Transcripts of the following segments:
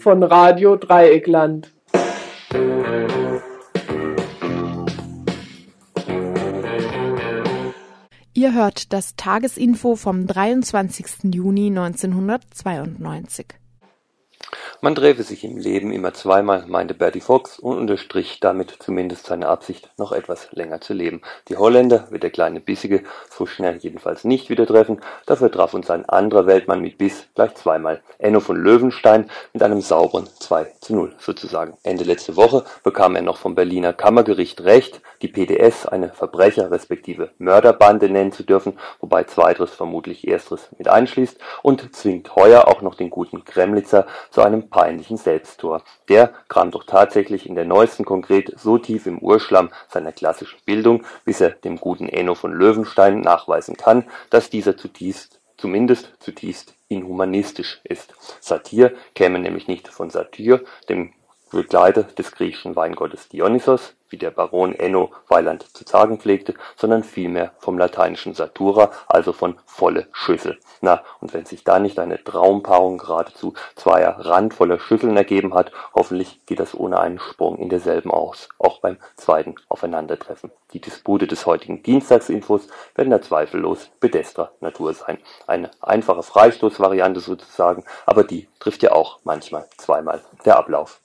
Von Radio Dreieckland. Ihr hört das Tagesinfo vom 23. Juni 1992. Man treffe sich im Leben immer zweimal, meinte Bertie Fox und unterstrich damit zumindest seine Absicht, noch etwas länger zu leben. Die Holländer wird der kleine Bissige so schnell jedenfalls nicht wieder treffen, dafür traf uns ein anderer Weltmann mit Biss gleich zweimal. Enno von Löwenstein mit einem sauberen 2 zu 0 sozusagen. Ende letzte Woche bekam er noch vom Berliner Kammergericht Recht, die PDS eine Verbrecher respektive Mörderbande nennen zu dürfen, wobei zweiteres vermutlich ersteres mit einschließt und zwingt heuer auch noch den guten Kremlitzer zu einem peinlichen Selbsttor. Der kram doch tatsächlich in der neuesten Konkret so tief im Urschlamm seiner klassischen Bildung, bis er dem guten Enno von Löwenstein nachweisen kann, dass dieser zutiefst, zumindest zutiefst inhumanistisch ist. Satir käme nämlich nicht von Satyr, dem Begleiter des griechischen Weingottes Dionysos, wie der Baron Enno Weiland zu sagen pflegte, sondern vielmehr vom lateinischen Satura, also von volle Schüssel. Na, und wenn sich da nicht eine Traumpaarung geradezu zweier randvoller Schüsseln ergeben hat, hoffentlich geht das ohne einen Sprung in derselben aus, auch beim zweiten Aufeinandertreffen. Die Dispute des heutigen Dienstagsinfos werden da zweifellos pedestrer Natur sein. Eine einfache Freistoßvariante sozusagen, aber die trifft ja auch manchmal zweimal der Ablauf.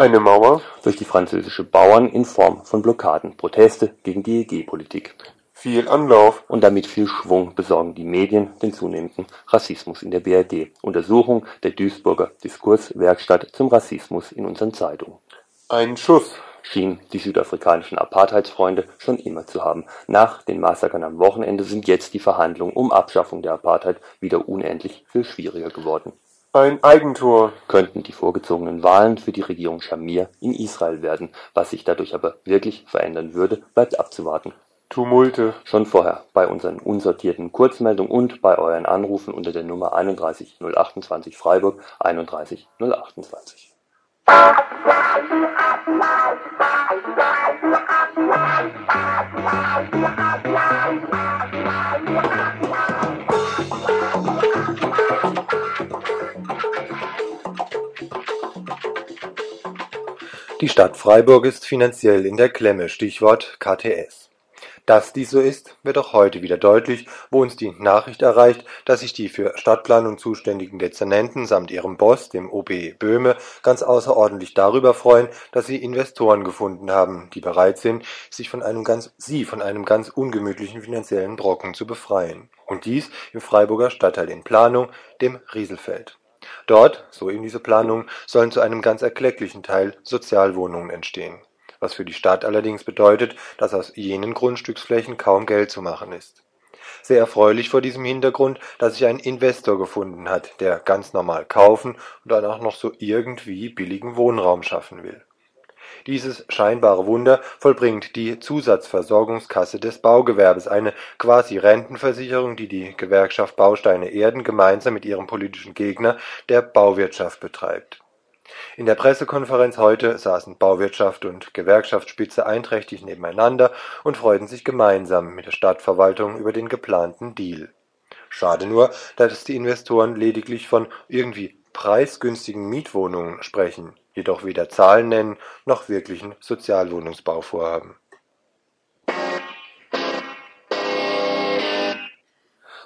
Eine Mauer durch die französische Bauern in Form von Blockaden, Proteste gegen die EG-Politik. Viel Anlauf und damit viel Schwung besorgen die Medien den zunehmenden Rassismus in der BRD. Untersuchung der Duisburger Diskurswerkstatt zum Rassismus in unseren Zeitungen. Ein Schuss schien die südafrikanischen Apartheidsfreunde schon immer zu haben. Nach den Massakern am Wochenende sind jetzt die Verhandlungen um Abschaffung der Apartheid wieder unendlich viel schwieriger geworden. Ein Eigentor könnten die vorgezogenen Wahlen für die Regierung Schamir in Israel werden. Was sich dadurch aber wirklich verändern würde, bleibt abzuwarten. Tumulte. Schon vorher bei unseren unsortierten Kurzmeldungen und bei euren Anrufen unter der Nummer 31028 Freiburg 31028. Die Stadt Freiburg ist finanziell in der Klemme, Stichwort KTS. Dass dies so ist, wird auch heute wieder deutlich, wo uns die Nachricht erreicht, dass sich die für Stadtplanung zuständigen Dezernenten samt ihrem Boss, dem OB Böhme, ganz außerordentlich darüber freuen, dass sie Investoren gefunden haben, die bereit sind, sich von einem ganz, sie von einem ganz ungemütlichen finanziellen Brocken zu befreien. Und dies im Freiburger Stadtteil in Planung, dem Rieselfeld. Dort, so eben diese Planungen, sollen zu einem ganz erklecklichen Teil Sozialwohnungen entstehen, was für die Stadt allerdings bedeutet, dass aus jenen Grundstücksflächen kaum Geld zu machen ist. Sehr erfreulich vor diesem Hintergrund, dass sich ein Investor gefunden hat, der ganz normal kaufen und dann auch noch so irgendwie billigen Wohnraum schaffen will dieses scheinbare Wunder vollbringt die Zusatzversorgungskasse des Baugewerbes, eine Quasi-Rentenversicherung, die die Gewerkschaft Bausteine Erden gemeinsam mit ihrem politischen Gegner, der Bauwirtschaft, betreibt. In der Pressekonferenz heute saßen Bauwirtschaft und Gewerkschaftsspitze einträchtig nebeneinander und freuten sich gemeinsam mit der Stadtverwaltung über den geplanten Deal. Schade nur, dass die Investoren lediglich von irgendwie preisgünstigen Mietwohnungen sprechen jedoch weder Zahlen nennen noch wirklichen Sozialwohnungsbau vorhaben.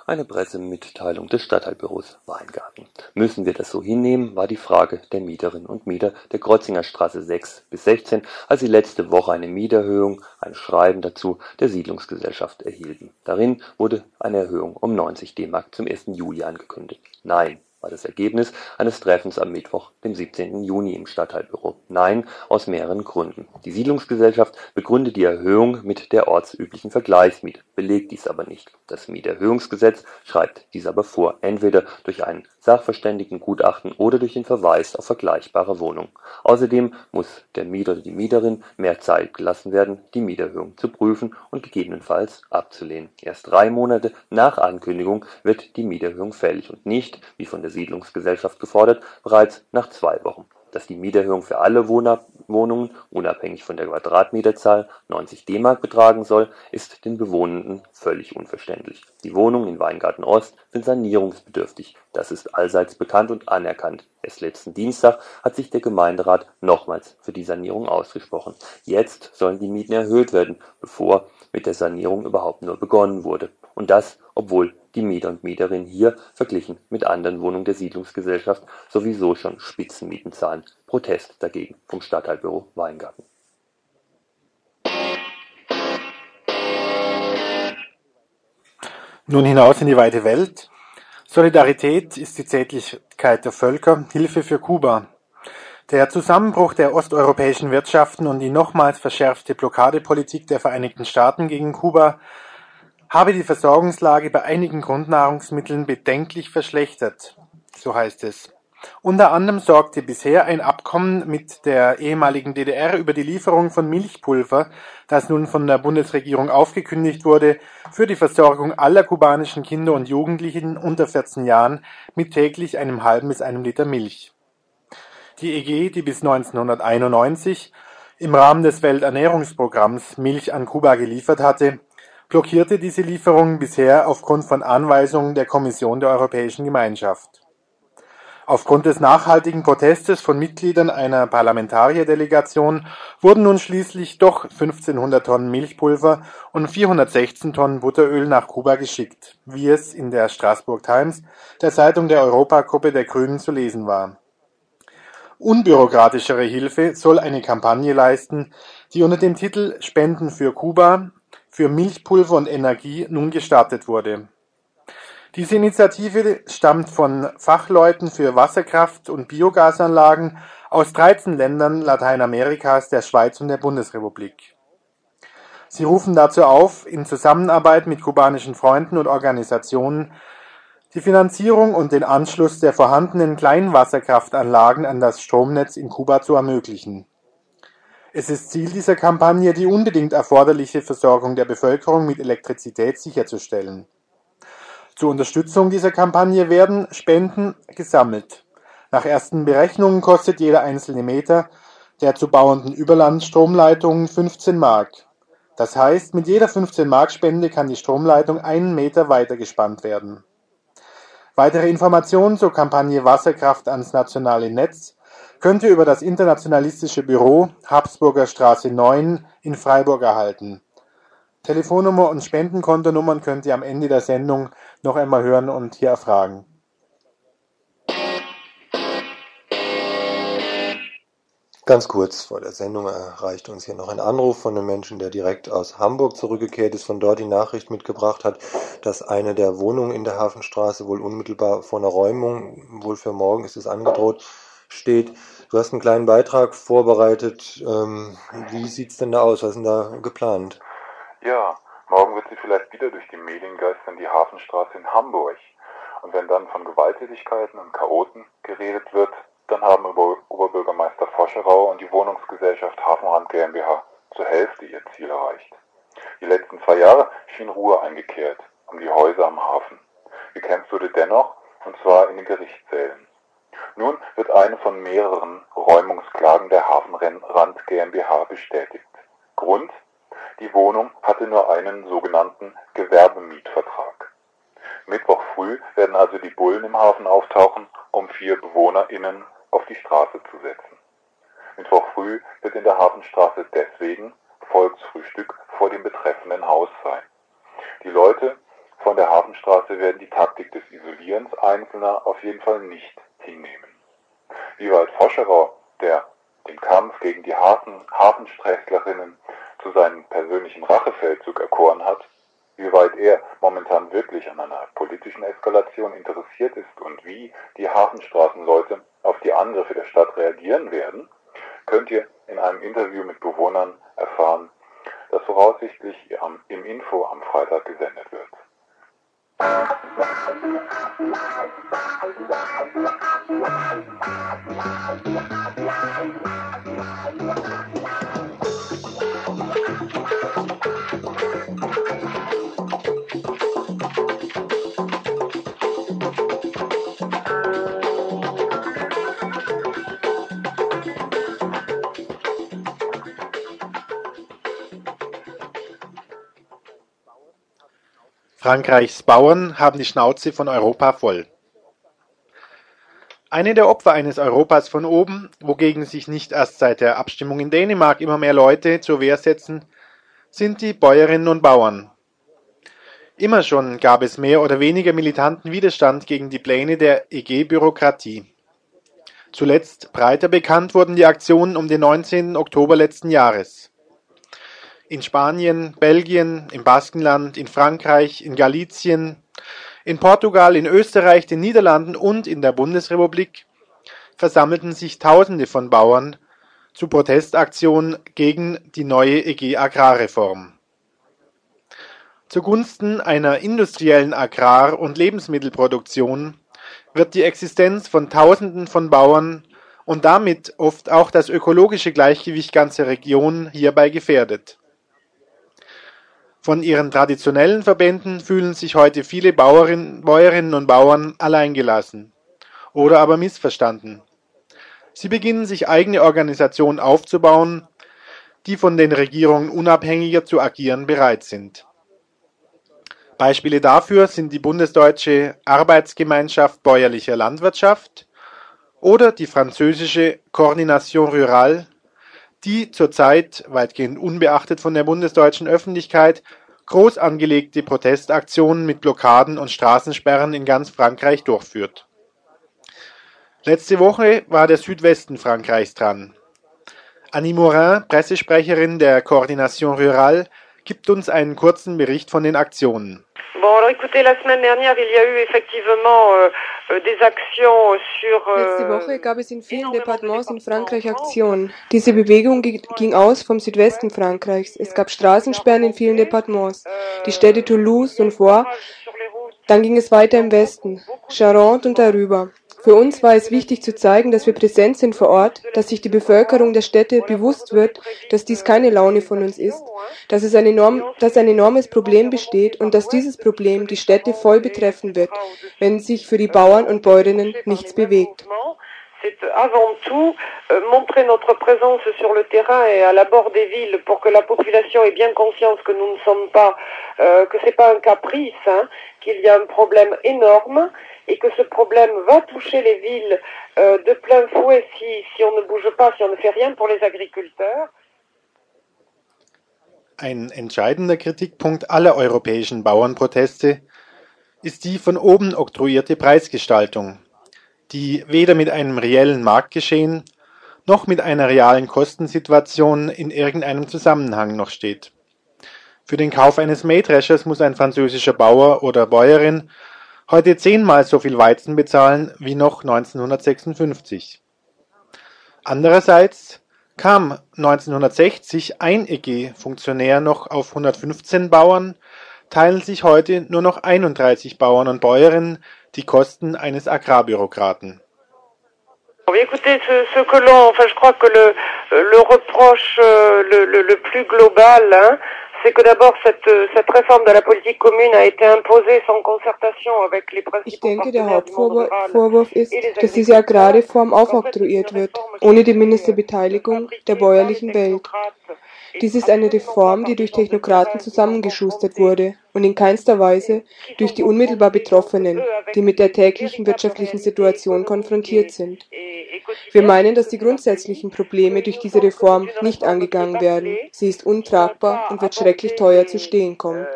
Eine Pressemitteilung des Stadtteilbüros Weingarten. Müssen wir das so hinnehmen, war die Frage der Mieterinnen und Mieter der Kreuzinger Straße 6 bis 16, als sie letzte Woche eine Mieterhöhung, ein Schreiben dazu der Siedlungsgesellschaft erhielten. Darin wurde eine Erhöhung um 90 D-Mark zum 1. Juli angekündigt. Nein, war das Ergebnis eines Treffens am Mittwoch, dem 17. Juni im Stadtteilbüro. Nein, aus mehreren Gründen. Die Siedlungsgesellschaft begründet die Erhöhung mit der ortsüblichen Vergleichsmiete, belegt dies aber nicht. Das Mieterhöhungsgesetz schreibt dies aber vor, entweder durch ein Sachverständigengutachten oder durch den Verweis auf vergleichbare Wohnungen. Außerdem muss der Mieter oder die Mieterin mehr Zeit gelassen werden, die Mieterhöhung zu prüfen und gegebenenfalls abzulehnen. Erst drei Monate nach Ankündigung wird die Mieterhöhung fällig und nicht, wie von der Siedlungsgesellschaft gefordert, bereits nach zwei Wochen. Dass die Mieterhöhung für alle Wohnungen unabhängig von der Quadratmeterzahl 90 D-Mark betragen soll, ist den Bewohnenden völlig unverständlich. Die Wohnungen in Weingarten Ost sind sanierungsbedürftig, das ist allseits bekannt und anerkannt. Erst letzten Dienstag hat sich der Gemeinderat nochmals für die Sanierung ausgesprochen. Jetzt sollen die Mieten erhöht werden, bevor mit der Sanierung überhaupt nur begonnen wurde. Und das, obwohl die Mieter und Mieterinnen hier verglichen mit anderen Wohnungen der Siedlungsgesellschaft sowieso schon Spitzenmieten zahlen. Protest dagegen vom Stadtteilbüro Weingarten. Nun hinaus in die weite Welt. Solidarität ist die Zärtlichkeit der Völker, Hilfe für Kuba. Der Zusammenbruch der osteuropäischen Wirtschaften und die nochmals verschärfte Blockadepolitik der Vereinigten Staaten gegen Kuba habe die Versorgungslage bei einigen Grundnahrungsmitteln bedenklich verschlechtert, so heißt es. Unter anderem sorgte bisher ein Abkommen mit der ehemaligen DDR über die Lieferung von Milchpulver, das nun von der Bundesregierung aufgekündigt wurde, für die Versorgung aller kubanischen Kinder und Jugendlichen unter 14 Jahren mit täglich einem halben bis einem Liter Milch. Die EG, die bis 1991 im Rahmen des Welternährungsprogramms Milch an Kuba geliefert hatte, blockierte diese Lieferung bisher aufgrund von Anweisungen der Kommission der Europäischen Gemeinschaft. Aufgrund des nachhaltigen Protestes von Mitgliedern einer Parlamentarierdelegation wurden nun schließlich doch 1500 Tonnen Milchpulver und 416 Tonnen Butteröl nach Kuba geschickt, wie es in der Strasbourg Times, der Zeitung der Europagruppe der Grünen, zu lesen war. Unbürokratischere Hilfe soll eine Kampagne leisten, die unter dem Titel Spenden für Kuba für Milchpulver und Energie nun gestartet wurde. Diese Initiative stammt von Fachleuten für Wasserkraft- und Biogasanlagen aus 13 Ländern Lateinamerikas, der Schweiz und der Bundesrepublik. Sie rufen dazu auf, in Zusammenarbeit mit kubanischen Freunden und Organisationen die Finanzierung und den Anschluss der vorhandenen Kleinwasserkraftanlagen an das Stromnetz in Kuba zu ermöglichen es ist Ziel dieser Kampagne, die unbedingt erforderliche Versorgung der Bevölkerung mit Elektrizität sicherzustellen. Zur Unterstützung dieser Kampagne werden Spenden gesammelt. Nach ersten Berechnungen kostet jeder einzelne Meter der zu bauenden Überlandstromleitungen 15 Mark. Das heißt, mit jeder 15 Mark Spende kann die Stromleitung einen Meter weiter gespannt werden. Weitere Informationen zur Kampagne Wasserkraft ans nationale Netz könnte über das internationalistische Büro Habsburger Straße 9 in Freiburg erhalten. Telefonnummer und Spendenkontonummern könnt ihr am Ende der Sendung noch einmal hören und hier erfragen. Ganz kurz vor der Sendung erreicht uns hier noch ein Anruf von einem Menschen, der direkt aus Hamburg zurückgekehrt ist, von dort die Nachricht mitgebracht hat, dass eine der Wohnungen in der Hafenstraße wohl unmittelbar vor einer Räumung, wohl für morgen ist es angedroht, steht. Du hast einen kleinen Beitrag vorbereitet. Ähm, wie sieht's denn da aus? Was ist denn da geplant? Ja, morgen wird sie vielleicht wieder durch die Medien geistern, die Hafenstraße in Hamburg. Und wenn dann von Gewalttätigkeiten und Chaoten geredet wird, dann haben Ober Oberbürgermeister Foscherau und die Wohnungsgesellschaft Hafenrand GmbH zur Hälfte ihr Ziel erreicht. Die letzten zwei Jahre schien Ruhe eingekehrt um die Häuser am Hafen. Gekämpft wurde dennoch, und zwar in den Gerichtssälen. Nun wird eine von mehreren Räumungsklagen der Hafenrand GmbH bestätigt. Grund: Die Wohnung hatte nur einen sogenannten Gewerbemietvertrag. Mittwoch früh werden also die Bullen im Hafen auftauchen, um vier BewohnerInnen auf die Straße zu setzen. Mittwoch früh wird in der Hafenstraße deswegen Volksfrühstück vor dem betreffenden Haus sein. Die Leute von der Hafenstraße werden die Taktik des Isolierens Einzelner auf jeden Fall nicht hinnehmen. Wie weit Foscherau, der den Kampf gegen die Hafen, Hafensträßlerinnen zu seinem persönlichen Rachefeldzug erkoren hat, wie weit er momentan wirklich an einer politischen Eskalation interessiert ist und wie die Hafenstraßenleute auf die Angriffe der Stadt reagieren werden, könnt ihr in einem Interview mit Bewohnern erfahren, das voraussichtlich im Info am Freitag gesendet wird. Thank. Frankreichs Bauern haben die Schnauze von Europa voll. Eine der Opfer eines Europas von oben, wogegen sich nicht erst seit der Abstimmung in Dänemark immer mehr Leute zur Wehr setzen, sind die Bäuerinnen und Bauern. Immer schon gab es mehr oder weniger militanten Widerstand gegen die Pläne der EG-Bürokratie. Zuletzt breiter bekannt wurden die Aktionen um den 19. Oktober letzten Jahres. In Spanien, Belgien, im Baskenland, in Frankreich, in Galizien, in Portugal, in Österreich, den Niederlanden und in der Bundesrepublik versammelten sich Tausende von Bauern zu Protestaktionen gegen die neue EG-Agrarreform. Zugunsten einer industriellen Agrar- und Lebensmittelproduktion wird die Existenz von Tausenden von Bauern und damit oft auch das ökologische Gleichgewicht ganzer Regionen hierbei gefährdet. Von ihren traditionellen Verbänden fühlen sich heute viele Bauerinnen, Bäuerinnen und Bauern alleingelassen oder aber missverstanden. Sie beginnen sich eigene Organisationen aufzubauen, die von den Regierungen unabhängiger zu agieren bereit sind. Beispiele dafür sind die bundesdeutsche Arbeitsgemeinschaft bäuerlicher Landwirtschaft oder die französische Coordination Rurale, die zurzeit, weitgehend unbeachtet von der bundesdeutschen Öffentlichkeit, groß angelegte Protestaktionen mit Blockaden und Straßensperren in ganz Frankreich durchführt. Letzte Woche war der Südwesten Frankreichs dran. Annie Morin, Pressesprecherin der Coordination Rurale, gibt uns einen kurzen Bericht von den Aktionen. Bon, alors écoutez, la semaine dernière, il y a eu effectivement euh, euh des actions sur. Euh, Letzte Woche gab es in vielen Departements in Frankreich Aktionen. Diese Bewegung ging aus vom Südwesten Frankreichs. Es gab Straßensperren in vielen Departements. Die Städte Toulouse und Foix. Dann ging es weiter im Westen, Charente und darüber. Für uns war es wichtig zu zeigen, dass wir präsent sind vor Ort, dass sich die Bevölkerung der Städte bewusst wird, dass dies keine Laune von uns ist, dass, es ein, enorm, dass ein enormes Problem besteht und dass dieses Problem die Städte voll betreffen wird, wenn sich für die Bauern und Bäuerinnen nichts bewegt. c'est avant tout euh, montrer notre présence sur le terrain et à l'abord des villes pour que la population ait bien conscience que nous ne sommes pas, euh, que c'est pas un caprice, hein, qu'il y a un problème énorme et que ce problème va toucher les villes euh, de plein fouet si, si on ne bouge pas, si on ne fait rien pour les agriculteurs. Ein entscheidender Kritikpunkt aller europäischen Bauernproteste ist die von oben oktroyierte Preisgestaltung, die weder mit einem reellen Marktgeschehen noch mit einer realen Kostensituation in irgendeinem Zusammenhang noch steht. Für den Kauf eines Mähdreschers muss ein französischer Bauer oder Bäuerin heute zehnmal so viel Weizen bezahlen wie noch 1956. Andererseits kam 1960 ein EG-Funktionär noch auf 115 Bauern, teilen sich heute nur noch 31 Bauern und Bäuerinnen die Kosten eines Agrarbürokraten. Écoutez, ce, ce que l'on, enfin, je crois que le, le reproche euh, le, le, le plus global, hein, c'est que d'abord cette, cette réforme de la politique commune a été imposée sans concertation avec les Ich denke, der Hauptvorwurf ist, dass diese Agrarreform aufoktroyiert wird, ohne die Ministerbeteiligung der bäuerlichen Welt. Dies ist eine Reform, die durch Technokraten zusammengeschustert wurde und in keinster Weise durch die unmittelbar Betroffenen, die mit der täglichen wirtschaftlichen Situation konfrontiert sind. Wir meinen, dass die grundsätzlichen Probleme durch diese Reform nicht angegangen werden. Sie ist untragbar und wird schrecklich teuer zu stehen kommen.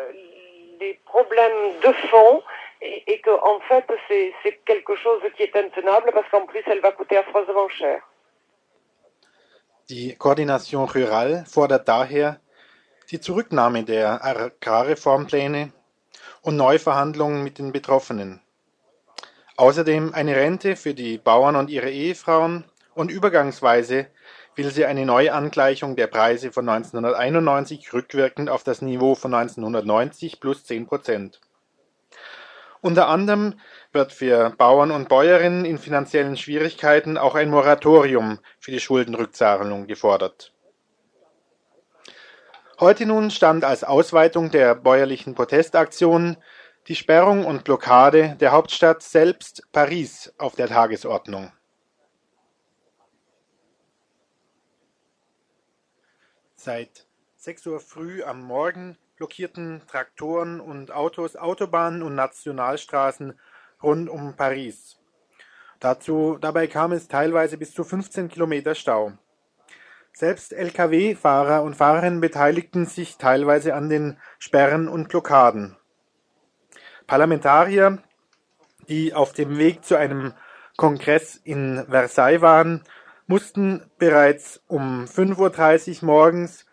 et que en fait c'est quelque chose qui est intenable parce qu'en plus elle va coûter affreusement cher. Die Koordination Rural fordert daher die Zurücknahme der Agrarreformpläne und Neuverhandlungen mit den Betroffenen. Außerdem eine Rente für die Bauern und ihre Ehefrauen und übergangsweise will sie eine Neuangleichung der Preise von 1991 rückwirkend auf das Niveau von 1990 plus 10 Prozent. Unter anderem wird für Bauern und Bäuerinnen in finanziellen Schwierigkeiten auch ein Moratorium für die Schuldenrückzahlung gefordert. Heute nun stand als Ausweitung der bäuerlichen Protestaktionen die Sperrung und Blockade der Hauptstadt selbst Paris auf der Tagesordnung. Seit 6 Uhr früh am Morgen blockierten Traktoren und Autos Autobahnen und Nationalstraßen rund um Paris. Dazu, dabei kam es teilweise bis zu 15 Kilometer Stau. Selbst Lkw-Fahrer und Fahrerinnen beteiligten sich teilweise an den Sperren und Blockaden. Parlamentarier, die auf dem Weg zu einem Kongress in Versailles waren, mussten bereits um 5.30 Uhr morgens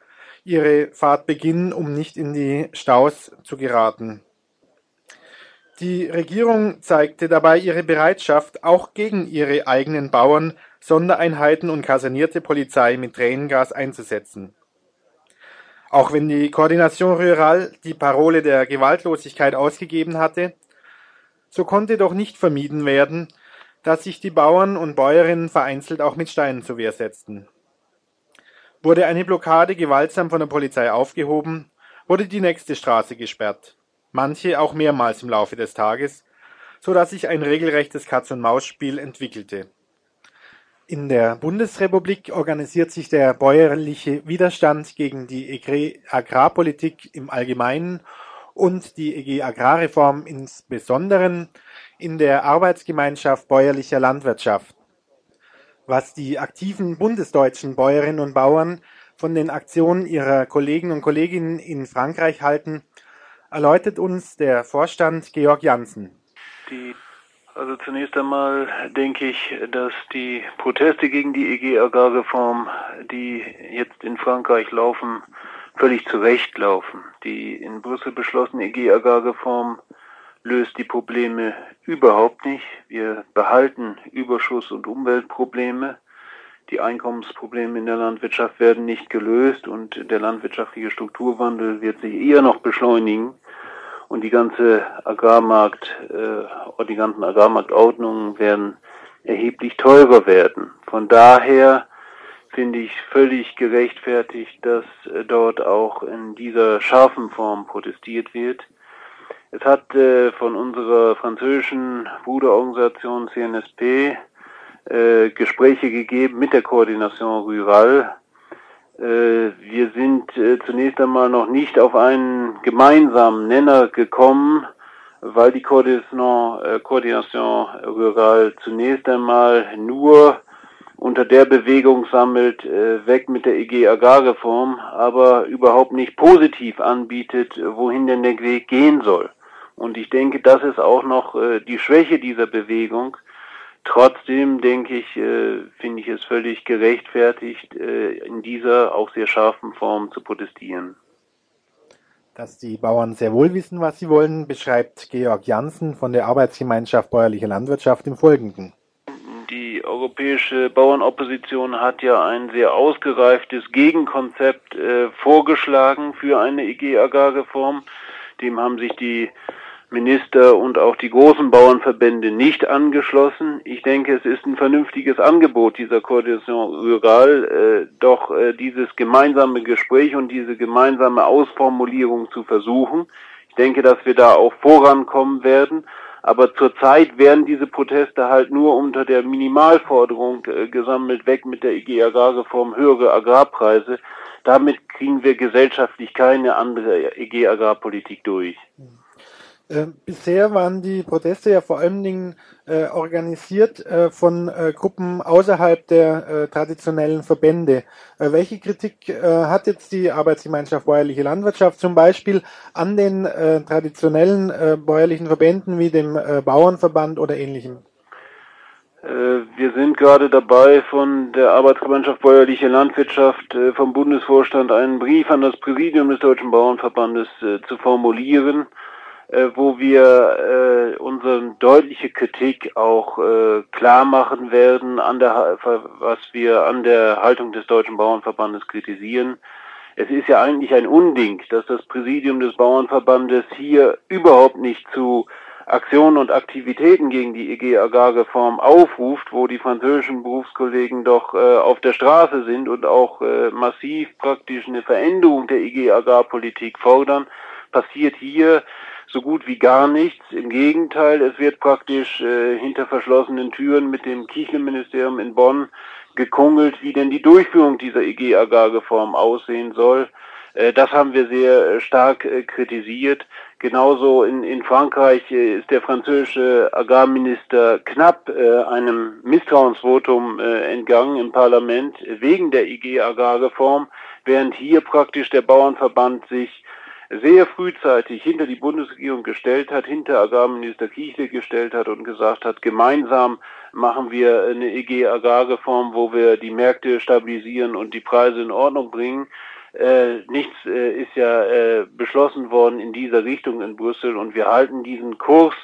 ihre Fahrt beginnen, um nicht in die Staus zu geraten. Die Regierung zeigte dabei ihre Bereitschaft, auch gegen ihre eigenen Bauern Sondereinheiten und kasernierte Polizei mit Tränengas einzusetzen. Auch wenn die Koordination Rural die Parole der Gewaltlosigkeit ausgegeben hatte, so konnte doch nicht vermieden werden, dass sich die Bauern und Bäuerinnen vereinzelt auch mit Steinen zur Wehr setzten. Wurde eine Blockade gewaltsam von der Polizei aufgehoben, wurde die nächste Straße gesperrt, manche auch mehrmals im Laufe des Tages, so dass sich ein regelrechtes Katz-und-Maus-Spiel entwickelte. In der Bundesrepublik organisiert sich der bäuerliche Widerstand gegen die Agrarpolitik im Allgemeinen und die EG Agrarreform insbesondere in der Arbeitsgemeinschaft bäuerlicher Landwirtschaft. Was die aktiven bundesdeutschen Bäuerinnen und Bauern von den Aktionen ihrer Kollegen und Kolleginnen in Frankreich halten, erläutert uns der Vorstand Georg Janssen. Die, also zunächst einmal denke ich, dass die Proteste gegen die EG-Agrarreform, die jetzt in Frankreich laufen, völlig zu Recht laufen. Die in Brüssel beschlossene EG-Agrarreform löst die Probleme überhaupt nicht. Wir behalten Überschuss- und Umweltprobleme. Die Einkommensprobleme in der Landwirtschaft werden nicht gelöst und der landwirtschaftliche Strukturwandel wird sich eher noch beschleunigen und die ganze Agrarmarkt, äh, die ganzen Agrarmarktordnungen werden erheblich teurer werden. Von daher finde ich völlig gerechtfertigt, dass äh, dort auch in dieser scharfen Form protestiert wird. Es hat äh, von unserer französischen Bruderorganisation CNSP äh, Gespräche gegeben mit der Koordination Rural. Äh, wir sind äh, zunächst einmal noch nicht auf einen gemeinsamen Nenner gekommen, weil die Koordination, äh, Koordination Rural zunächst einmal nur unter der Bewegung sammelt, äh, weg mit der EG Agrarreform, aber überhaupt nicht positiv anbietet, wohin denn der Weg gehen soll. Und ich denke, das ist auch noch äh, die Schwäche dieser Bewegung. Trotzdem denke ich, äh, finde ich es völlig gerechtfertigt, äh, in dieser auch sehr scharfen Form zu protestieren. Dass die Bauern sehr wohl wissen, was sie wollen, beschreibt Georg Janssen von der Arbeitsgemeinschaft Bäuerliche Landwirtschaft im Folgenden. Die europäische Bauernopposition hat ja ein sehr ausgereiftes Gegenkonzept äh, vorgeschlagen für eine EG-Agrarreform. Dem haben sich die Minister und auch die großen Bauernverbände nicht angeschlossen. Ich denke, es ist ein vernünftiges Angebot dieser Koalition Rural, äh, doch äh, dieses gemeinsame Gespräch und diese gemeinsame Ausformulierung zu versuchen. Ich denke, dass wir da auch vorankommen werden. Aber zurzeit werden diese Proteste halt nur unter der Minimalforderung äh, gesammelt, weg mit der IG Agrarreform, höhere Agrarpreise. Damit kriegen wir gesellschaftlich keine andere EG Agrarpolitik durch. Äh, bisher waren die Proteste ja vor allen Dingen äh, organisiert äh, von äh, Gruppen außerhalb der äh, traditionellen Verbände. Äh, welche Kritik hat jetzt die Arbeitsgemeinschaft Bäuerliche Landwirtschaft zum Beispiel an den traditionellen bäuerlichen Verbänden wie dem Bauernverband oder ähnlichem? Wir sind gerade dabei, von der Arbeitsgemeinschaft Bäuerliche Landwirtschaft vom Bundesvorstand einen Brief an das Präsidium des Deutschen Bauernverbandes zu formulieren äh, wo wir äh, unsere deutliche Kritik auch äh, klar machen werden, an der, was wir an der Haltung des Deutschen Bauernverbandes kritisieren. Es ist ja eigentlich ein Unding, dass das Präsidium des Bauernverbandes hier überhaupt nicht zu Aktionen und Aktivitäten gegen die EG Agrarreform aufruft, wo die französischen Berufskollegen doch äh, auf der Straße sind und auch äh, massiv praktisch eine Veränderung der EG Agrarpolitik fordern, passiert hier so gut wie gar nichts. Im Gegenteil, es wird praktisch äh, hinter verschlossenen Türen mit dem Kirchenministerium in Bonn gekungelt, wie denn die Durchführung dieser EG-Agrarreform aussehen soll. Äh, das haben wir sehr äh, stark äh, kritisiert. Genauso in, in Frankreich ist der französische Agrarminister knapp einem Misstrauensvotum entgangen im Parlament wegen der IG-Agrarreform, während hier praktisch der Bauernverband sich sehr frühzeitig hinter die Bundesregierung gestellt hat, hinter Agrarminister Kiechle gestellt hat und gesagt hat, gemeinsam machen wir eine EG-Agrarreform, wo wir die Märkte stabilisieren und die Preise in Ordnung bringen. Äh, nichts äh, ist ja äh, beschlossen worden in dieser Richtung in Brüssel und wir halten diesen Kurs,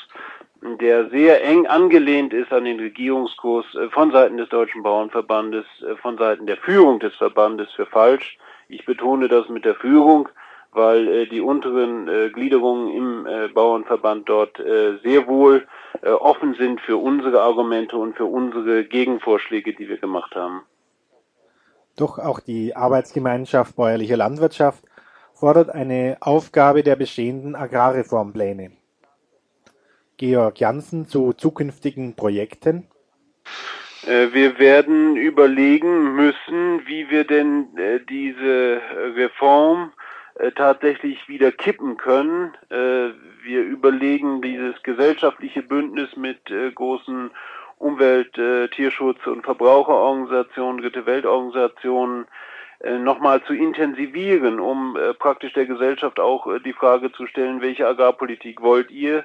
der sehr eng angelehnt ist an den Regierungskurs äh, von Seiten des Deutschen Bauernverbandes, äh, von Seiten der Führung des Verbandes für falsch. Ich betone das mit der Führung, weil äh, die unteren Gliederungen im Bauernverband dort sehr wohl offen sind für unsere Argumente und für unsere Gegenvorschläge, die wir gemacht haben. Doch auch die Arbeitsgemeinschaft Bäuerliche Landwirtschaft fordert eine Aufgabe der bestehenden Agrarreformpläne. Georg Janssen zu zukünftigen Projekten. Äh, wir werden überlegen müssen, wie wir denn äh, diese Reform äh, tatsächlich wieder kippen können. Wir überlegen dieses gesellschaftliche Bündnis mit großen Umwelt-, äh, Tierschutz- und Verbraucherorganisationen, Dritte Weltorganisationen äh, nochmal zu intensivieren, um äh, praktisch der Gesellschaft auch äh, die Frage zu stellen, welche Agrarpolitik wollt ihr?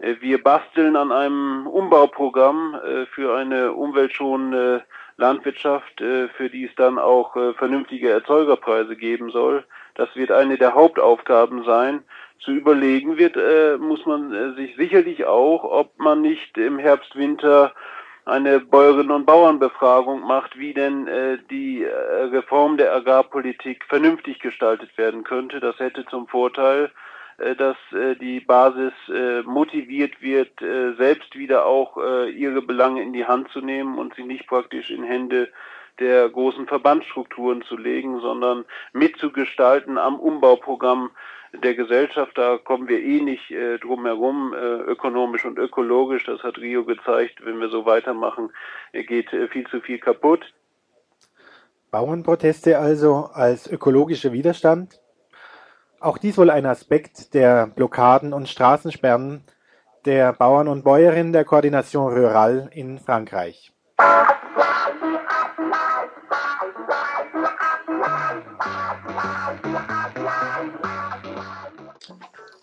Äh, wir basteln an einem Umbauprogramm äh, für eine umweltschonende Landwirtschaft, äh, für die es dann auch äh, vernünftige Erzeugerpreise geben soll. Das wird eine der Hauptaufgaben sein zu überlegen wird, äh, muss man äh, sich sicherlich auch, ob man nicht im Herbst, Winter eine Bäuerinnen- und Bauernbefragung macht, wie denn äh, die äh, Reform der Agrarpolitik vernünftig gestaltet werden könnte. Das hätte zum Vorteil, äh, dass äh, die Basis motiviert wird, selbst wieder auch ihre Belange in die Hand zu nehmen und sie nicht praktisch in Hände der großen Verbandsstrukturen zu legen, sondern mitzugestalten am Umbauprogramm der Gesellschaft, da kommen wir eh nicht äh, drum herum, äh, ökonomisch und ökologisch, das hat Rio gezeigt, wenn wir so weitermachen, äh, geht äh, viel zu viel kaputt. Bauernproteste also als ökologischer Widerstand? Auch dies wohl ein Aspekt der Blockaden und Straßensperren der Bauern und Bäuerinnen der Koordination Rural in Frankreich.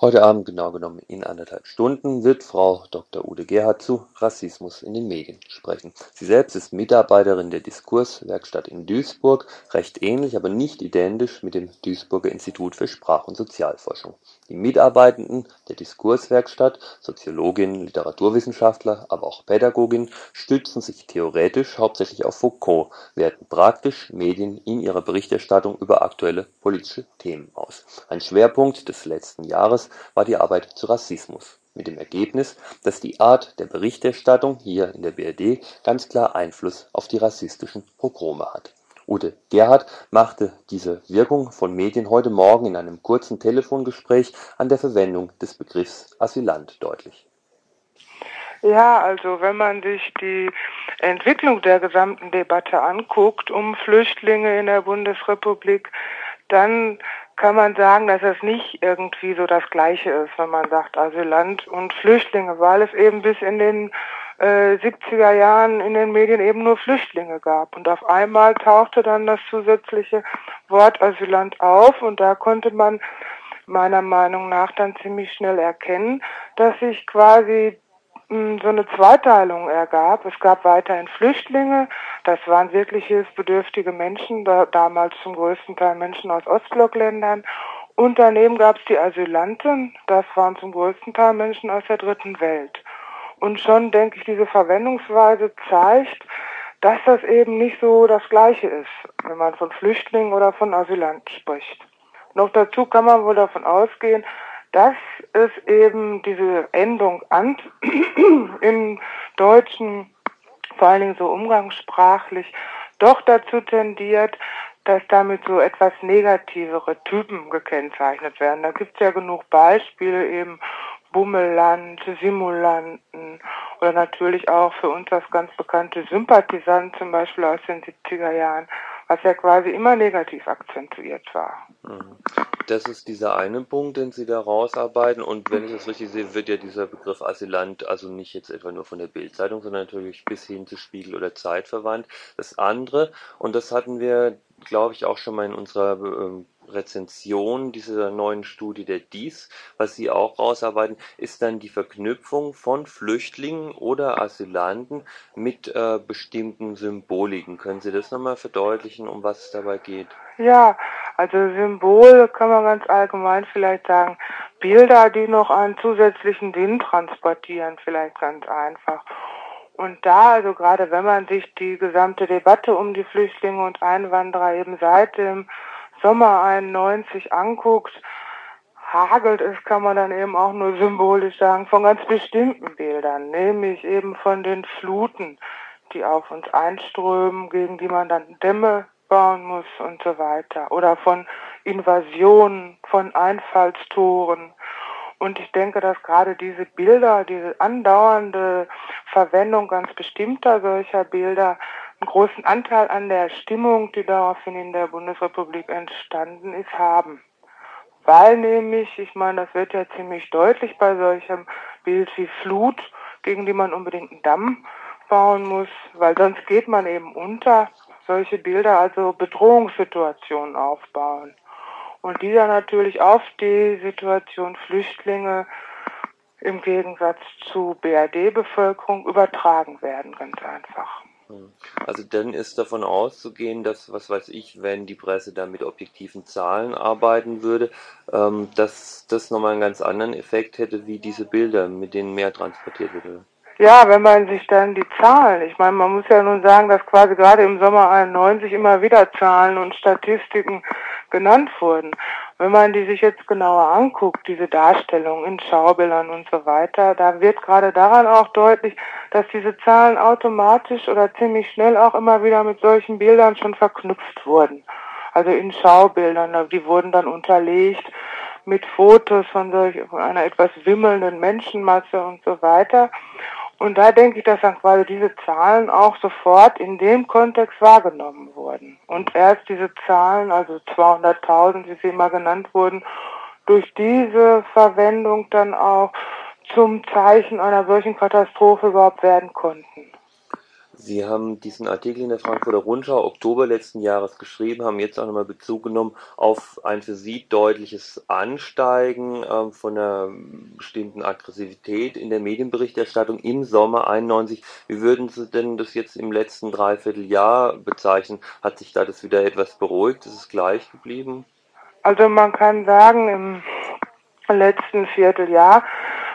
Heute Abend, genau genommen in anderthalb Stunden, wird Frau Dr. Ude Gerhard zu Rassismus in den Medien sprechen. Sie selbst ist Mitarbeiterin der Diskurswerkstatt in Duisburg, recht ähnlich, aber nicht identisch mit dem Duisburger Institut für Sprach- und Sozialforschung. Die Mitarbeitenden der Diskurswerkstatt, Soziologinnen, Literaturwissenschaftler, aber auch Pädagoginnen, stützen sich theoretisch hauptsächlich auf Foucault, werten praktisch Medien in ihrer Berichterstattung über aktuelle politische Themen aus. Ein Schwerpunkt des letzten Jahres war die Arbeit zu Rassismus, mit dem Ergebnis, dass die Art der Berichterstattung hier in der BRD ganz klar Einfluss auf die rassistischen Pogrome hat. Ute Gerhard machte diese Wirkung von Medien heute Morgen in einem kurzen Telefongespräch an der Verwendung des Begriffs Asylant deutlich. Ja, also wenn man sich die Entwicklung der gesamten Debatte anguckt um Flüchtlinge in der Bundesrepublik, dann kann man sagen, dass es nicht irgendwie so das Gleiche ist, wenn man sagt Asylant und Flüchtlinge, weil es eben bis in den äh, 70er Jahren in den Medien eben nur Flüchtlinge gab. Und auf einmal tauchte dann das zusätzliche Wort Asylant auf und da konnte man meiner Meinung nach dann ziemlich schnell erkennen, dass sich quasi so eine Zweiteilung ergab. Es gab weiterhin Flüchtlinge, das waren wirklich hilfsbedürftige Menschen, da, damals zum größten Teil Menschen aus Ostblockländern. Und daneben gab es die Asylanten, das waren zum größten Teil Menschen aus der dritten Welt. Und schon, denke ich, diese Verwendungsweise zeigt, dass das eben nicht so das Gleiche ist, wenn man von Flüchtlingen oder von Asylanten spricht. Noch dazu kann man wohl davon ausgehen, dass es eben diese Endung ant im Deutschen, vor allen Dingen so umgangssprachlich, doch dazu tendiert, dass damit so etwas negativere Typen gekennzeichnet werden. Da gibt es ja genug Beispiele eben Bummelland, Simulanten oder natürlich auch für uns das ganz bekannte Sympathisant zum Beispiel aus den 70er Jahren, was ja quasi immer negativ akzentuiert war. Mhm. Das ist dieser eine Punkt, den Sie da rausarbeiten. Und wenn ich das richtig sehe, wird ja dieser Begriff Asylant also nicht jetzt etwa nur von der Bildzeitung, sondern natürlich bis hin zu Spiegel oder Zeit verwandt. Das andere, und das hatten wir, glaube ich, auch schon mal in unserer ähm, Rezension dieser neuen Studie der Dies, was Sie auch rausarbeiten, ist dann die Verknüpfung von Flüchtlingen oder Asylanten mit äh, bestimmten Symboliken. Können Sie das nochmal verdeutlichen, um was es dabei geht? Ja, also Symbol kann man ganz allgemein vielleicht sagen, Bilder, die noch einen zusätzlichen Sinn transportieren, vielleicht ganz einfach. Und da, also gerade wenn man sich die gesamte Debatte um die Flüchtlinge und Einwanderer eben seit dem Sommer 91 anguckt, hagelt es, kann man dann eben auch nur symbolisch sagen, von ganz bestimmten Bildern, nämlich eben von den Fluten, die auf uns einströmen, gegen die man dann Dämme bauen muss und so weiter. Oder von Invasionen, von Einfallstoren. Und ich denke, dass gerade diese Bilder, diese andauernde Verwendung ganz bestimmter solcher Bilder einen großen Anteil an der Stimmung, die daraufhin in der Bundesrepublik entstanden ist, haben. Weil nämlich, ich meine, das wird ja ziemlich deutlich bei solchem Bild wie Flut, gegen die man unbedingt einen Damm bauen muss, weil sonst geht man eben unter. Solche Bilder also Bedrohungssituationen aufbauen. Und die dann natürlich auf die Situation Flüchtlinge im Gegensatz zu BRD-Bevölkerung übertragen werden, ganz einfach. Also dann ist davon auszugehen, dass, was weiß ich, wenn die Presse da mit objektiven Zahlen arbeiten würde, ähm, dass das nochmal einen ganz anderen Effekt hätte, wie diese Bilder, mit denen mehr transportiert würde. Ja, wenn man sich dann die Zahlen, ich meine, man muss ja nun sagen, dass quasi gerade im Sommer 91 immer wieder Zahlen und Statistiken genannt wurden. Wenn man die sich jetzt genauer anguckt, diese Darstellung in Schaubildern und so weiter, da wird gerade daran auch deutlich, dass diese Zahlen automatisch oder ziemlich schnell auch immer wieder mit solchen Bildern schon verknüpft wurden. Also in Schaubildern, die wurden dann unterlegt mit Fotos von solch, von einer etwas wimmelnden Menschenmasse und so weiter. Und da denke ich, dass dann quasi diese Zahlen auch sofort in dem Kontext wahrgenommen wurden. Und erst diese Zahlen, also 200.000, wie sie immer genannt wurden, durch diese Verwendung dann auch zum Zeichen einer solchen Katastrophe überhaupt werden konnten. Sie haben diesen Artikel in der Frankfurter Rundschau Oktober letzten Jahres geschrieben, haben jetzt auch nochmal Bezug genommen auf ein für Sie deutliches Ansteigen äh, von einer bestimmten Aggressivität in der Medienberichterstattung im Sommer 91. Wie würden Sie denn das jetzt im letzten Dreivierteljahr bezeichnen? Hat sich da das wieder etwas beruhigt? Ist es gleich geblieben? Also man kann sagen, im letzten Vierteljahr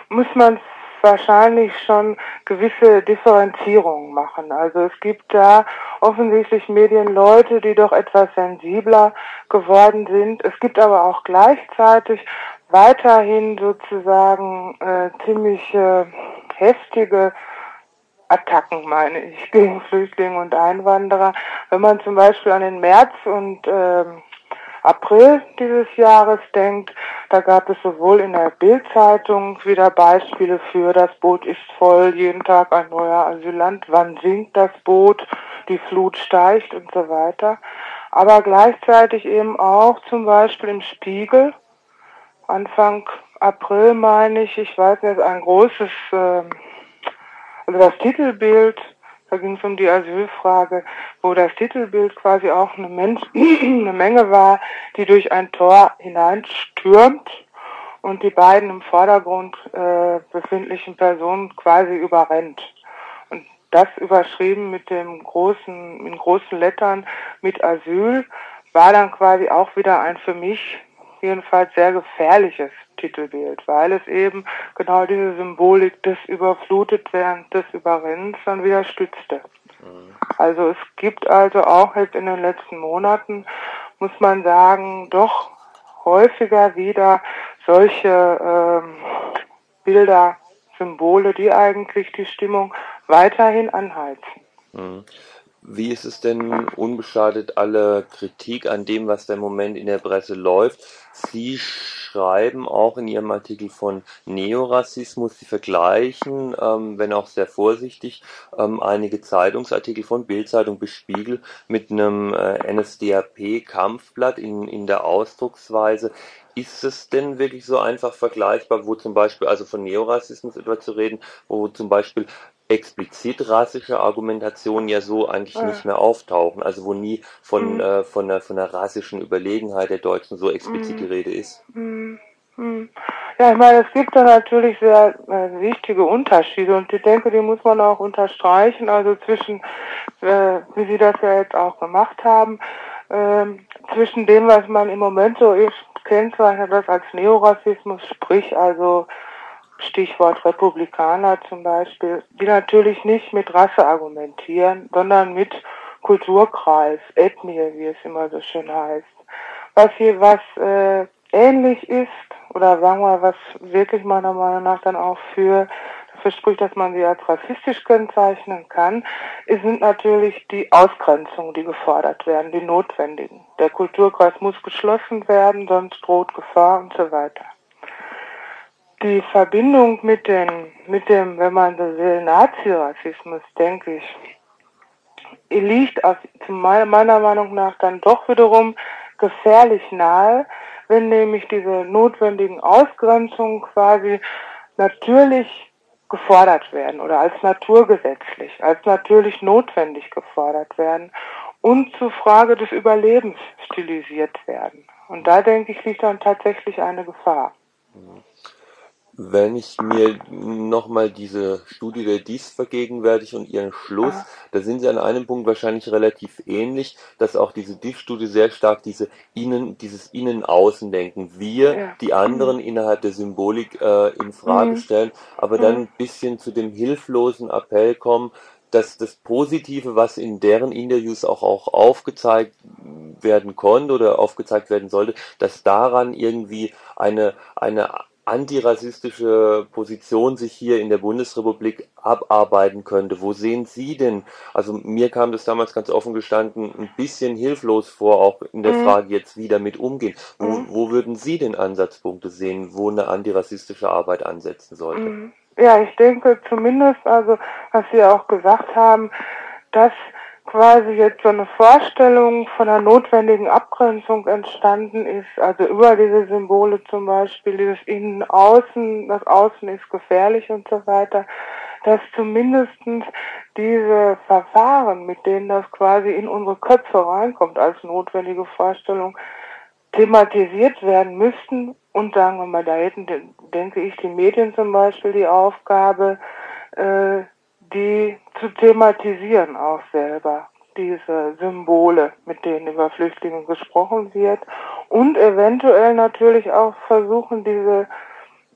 muss man wahrscheinlich schon gewisse Differenzierungen machen. Also es gibt da offensichtlich Medienleute, die doch etwas sensibler geworden sind. Es gibt aber auch gleichzeitig weiterhin sozusagen äh, ziemlich äh, heftige Attacken, meine ich, gegen Flüchtlinge und Einwanderer. Wenn man zum Beispiel an den März und ähm, April dieses Jahres denkt, da gab es sowohl in der Bildzeitung wieder Beispiele für das Boot ist voll, jeden Tag ein neuer Asylant, wann sinkt das Boot, die Flut steigt und so weiter. Aber gleichzeitig eben auch zum Beispiel im Spiegel, Anfang April meine ich, ich weiß nicht, ein großes, äh, also das Titelbild da ging es um die Asylfrage, wo das Titelbild quasi auch eine, Mensch, eine Menge war, die durch ein Tor hineinstürmt und die beiden im Vordergrund äh, befindlichen Personen quasi überrennt. Und das überschrieben mit dem großen, in großen Lettern mit Asyl, war dann quasi auch wieder ein für mich jedenfalls sehr gefährliches Titelbild, weil es eben genau diese Symbolik des Überflutetwerdens, des Überrennens dann wieder stützte. Mhm. Also es gibt also auch jetzt in den letzten Monaten, muss man sagen, doch häufiger wieder solche ähm, Bilder, Symbole, die eigentlich die Stimmung weiterhin anheizen. Mhm. Wie ist es denn unbeschadet alle Kritik an dem, was da im Moment in der Presse läuft? Sie schreiben auch in Ihrem Artikel von Neorassismus. Sie vergleichen, ähm, wenn auch sehr vorsichtig, ähm, einige Zeitungsartikel von Bildzeitung bis Spiegel mit einem äh, NSDAP-Kampfblatt in, in der Ausdrucksweise. Ist es denn wirklich so einfach vergleichbar, wo zum Beispiel, also von Neorassismus etwa zu reden, wo zum Beispiel explizit rassische Argumentationen ja so eigentlich Ja. nicht mehr auftauchen, also wo nie von, Mhm. äh, von, der, von der rassischen Überlegenheit der Deutschen so explizit die Mhm. Rede ist. Hm, hm. Ja, ich meine, es gibt da natürlich sehr äh, wichtige Unterschiede und ich denke, die muss man auch unterstreichen, also zwischen, äh, wie Sie das ja jetzt auch gemacht haben, ähm, zwischen dem, was man im Moment so ist, kennzeichnet das als Neorassismus, sprich also Stichwort Republikaner zum Beispiel, die natürlich nicht mit Rasse argumentieren, sondern mit Kulturkreis, Ethnie, wie es immer so schön heißt. Was hier was äh, ähnlich ist, oder sagen wir, was wirklich meiner Meinung nach dann auch für dafür spricht, dass man sie als rassistisch kennzeichnen kann, sind natürlich die Ausgrenzungen, die gefordert werden, die notwendigen. Der Kulturkreis muss geschlossen werden, sonst droht Gefahr und so weiter. Die Verbindung mit den, mit dem, wenn man so will, Nazi-Rassismus, denke ich, liegt auf, meiner, meiner Meinung nach dann doch wiederum gefährlich nahe, wenn nämlich diese notwendigen Ausgrenzungen quasi natürlich gefordert werden oder als naturgesetzlich, als natürlich notwendig gefordert werden und zur Frage des Überlebens stilisiert werden. Und da denke ich, liegt dann tatsächlich eine Gefahr. Wenn ich mir nochmal diese Studie der DIS vergegenwärtige und ihren Schluss, Ah. da sind sie an einem Punkt wahrscheinlich relativ ähnlich, dass auch diese DIS-Studie sehr stark diese Innen, dieses Innen-Außen-Denken, wir, Ja. die anderen innerhalb der Symbolik äh, in Frage Mhm. stellen, aber dann Mhm. ein bisschen zu dem hilflosen Appell kommen, dass das Positive, was in deren Interviews auch, auch aufgezeigt werden konnte oder aufgezeigt werden sollte, dass daran irgendwie eine, eine antirassistische Position sich hier in der Bundesrepublik abarbeiten könnte. Wo sehen Sie denn, also mir kam das damals ganz offen gestanden, ein bisschen hilflos vor, auch in der Mhm. Frage jetzt, wie damit umgehen. Wo, Mhm. wo würden Sie denn Ansatzpunkte sehen, wo eine antirassistische Arbeit ansetzen sollte? Mhm. Ja, ich denke zumindest, also was Sie auch gesagt haben, dass quasi jetzt so eine Vorstellung von einer notwendigen Abgrenzung entstanden ist, also über diese Symbole zum Beispiel, dieses Innen-Außen, das Außen ist gefährlich und so weiter, dass zumindestens diese Verfahren, mit denen das quasi in unsere Köpfe reinkommt als notwendige Vorstellung, thematisiert werden müssten. Und sagen wir mal, da hätten, denke ich, die Medien zum Beispiel die Aufgabe, äh, die zu thematisieren auch selber, diese Symbole, mit denen über Flüchtlinge gesprochen wird und eventuell natürlich auch versuchen, diese,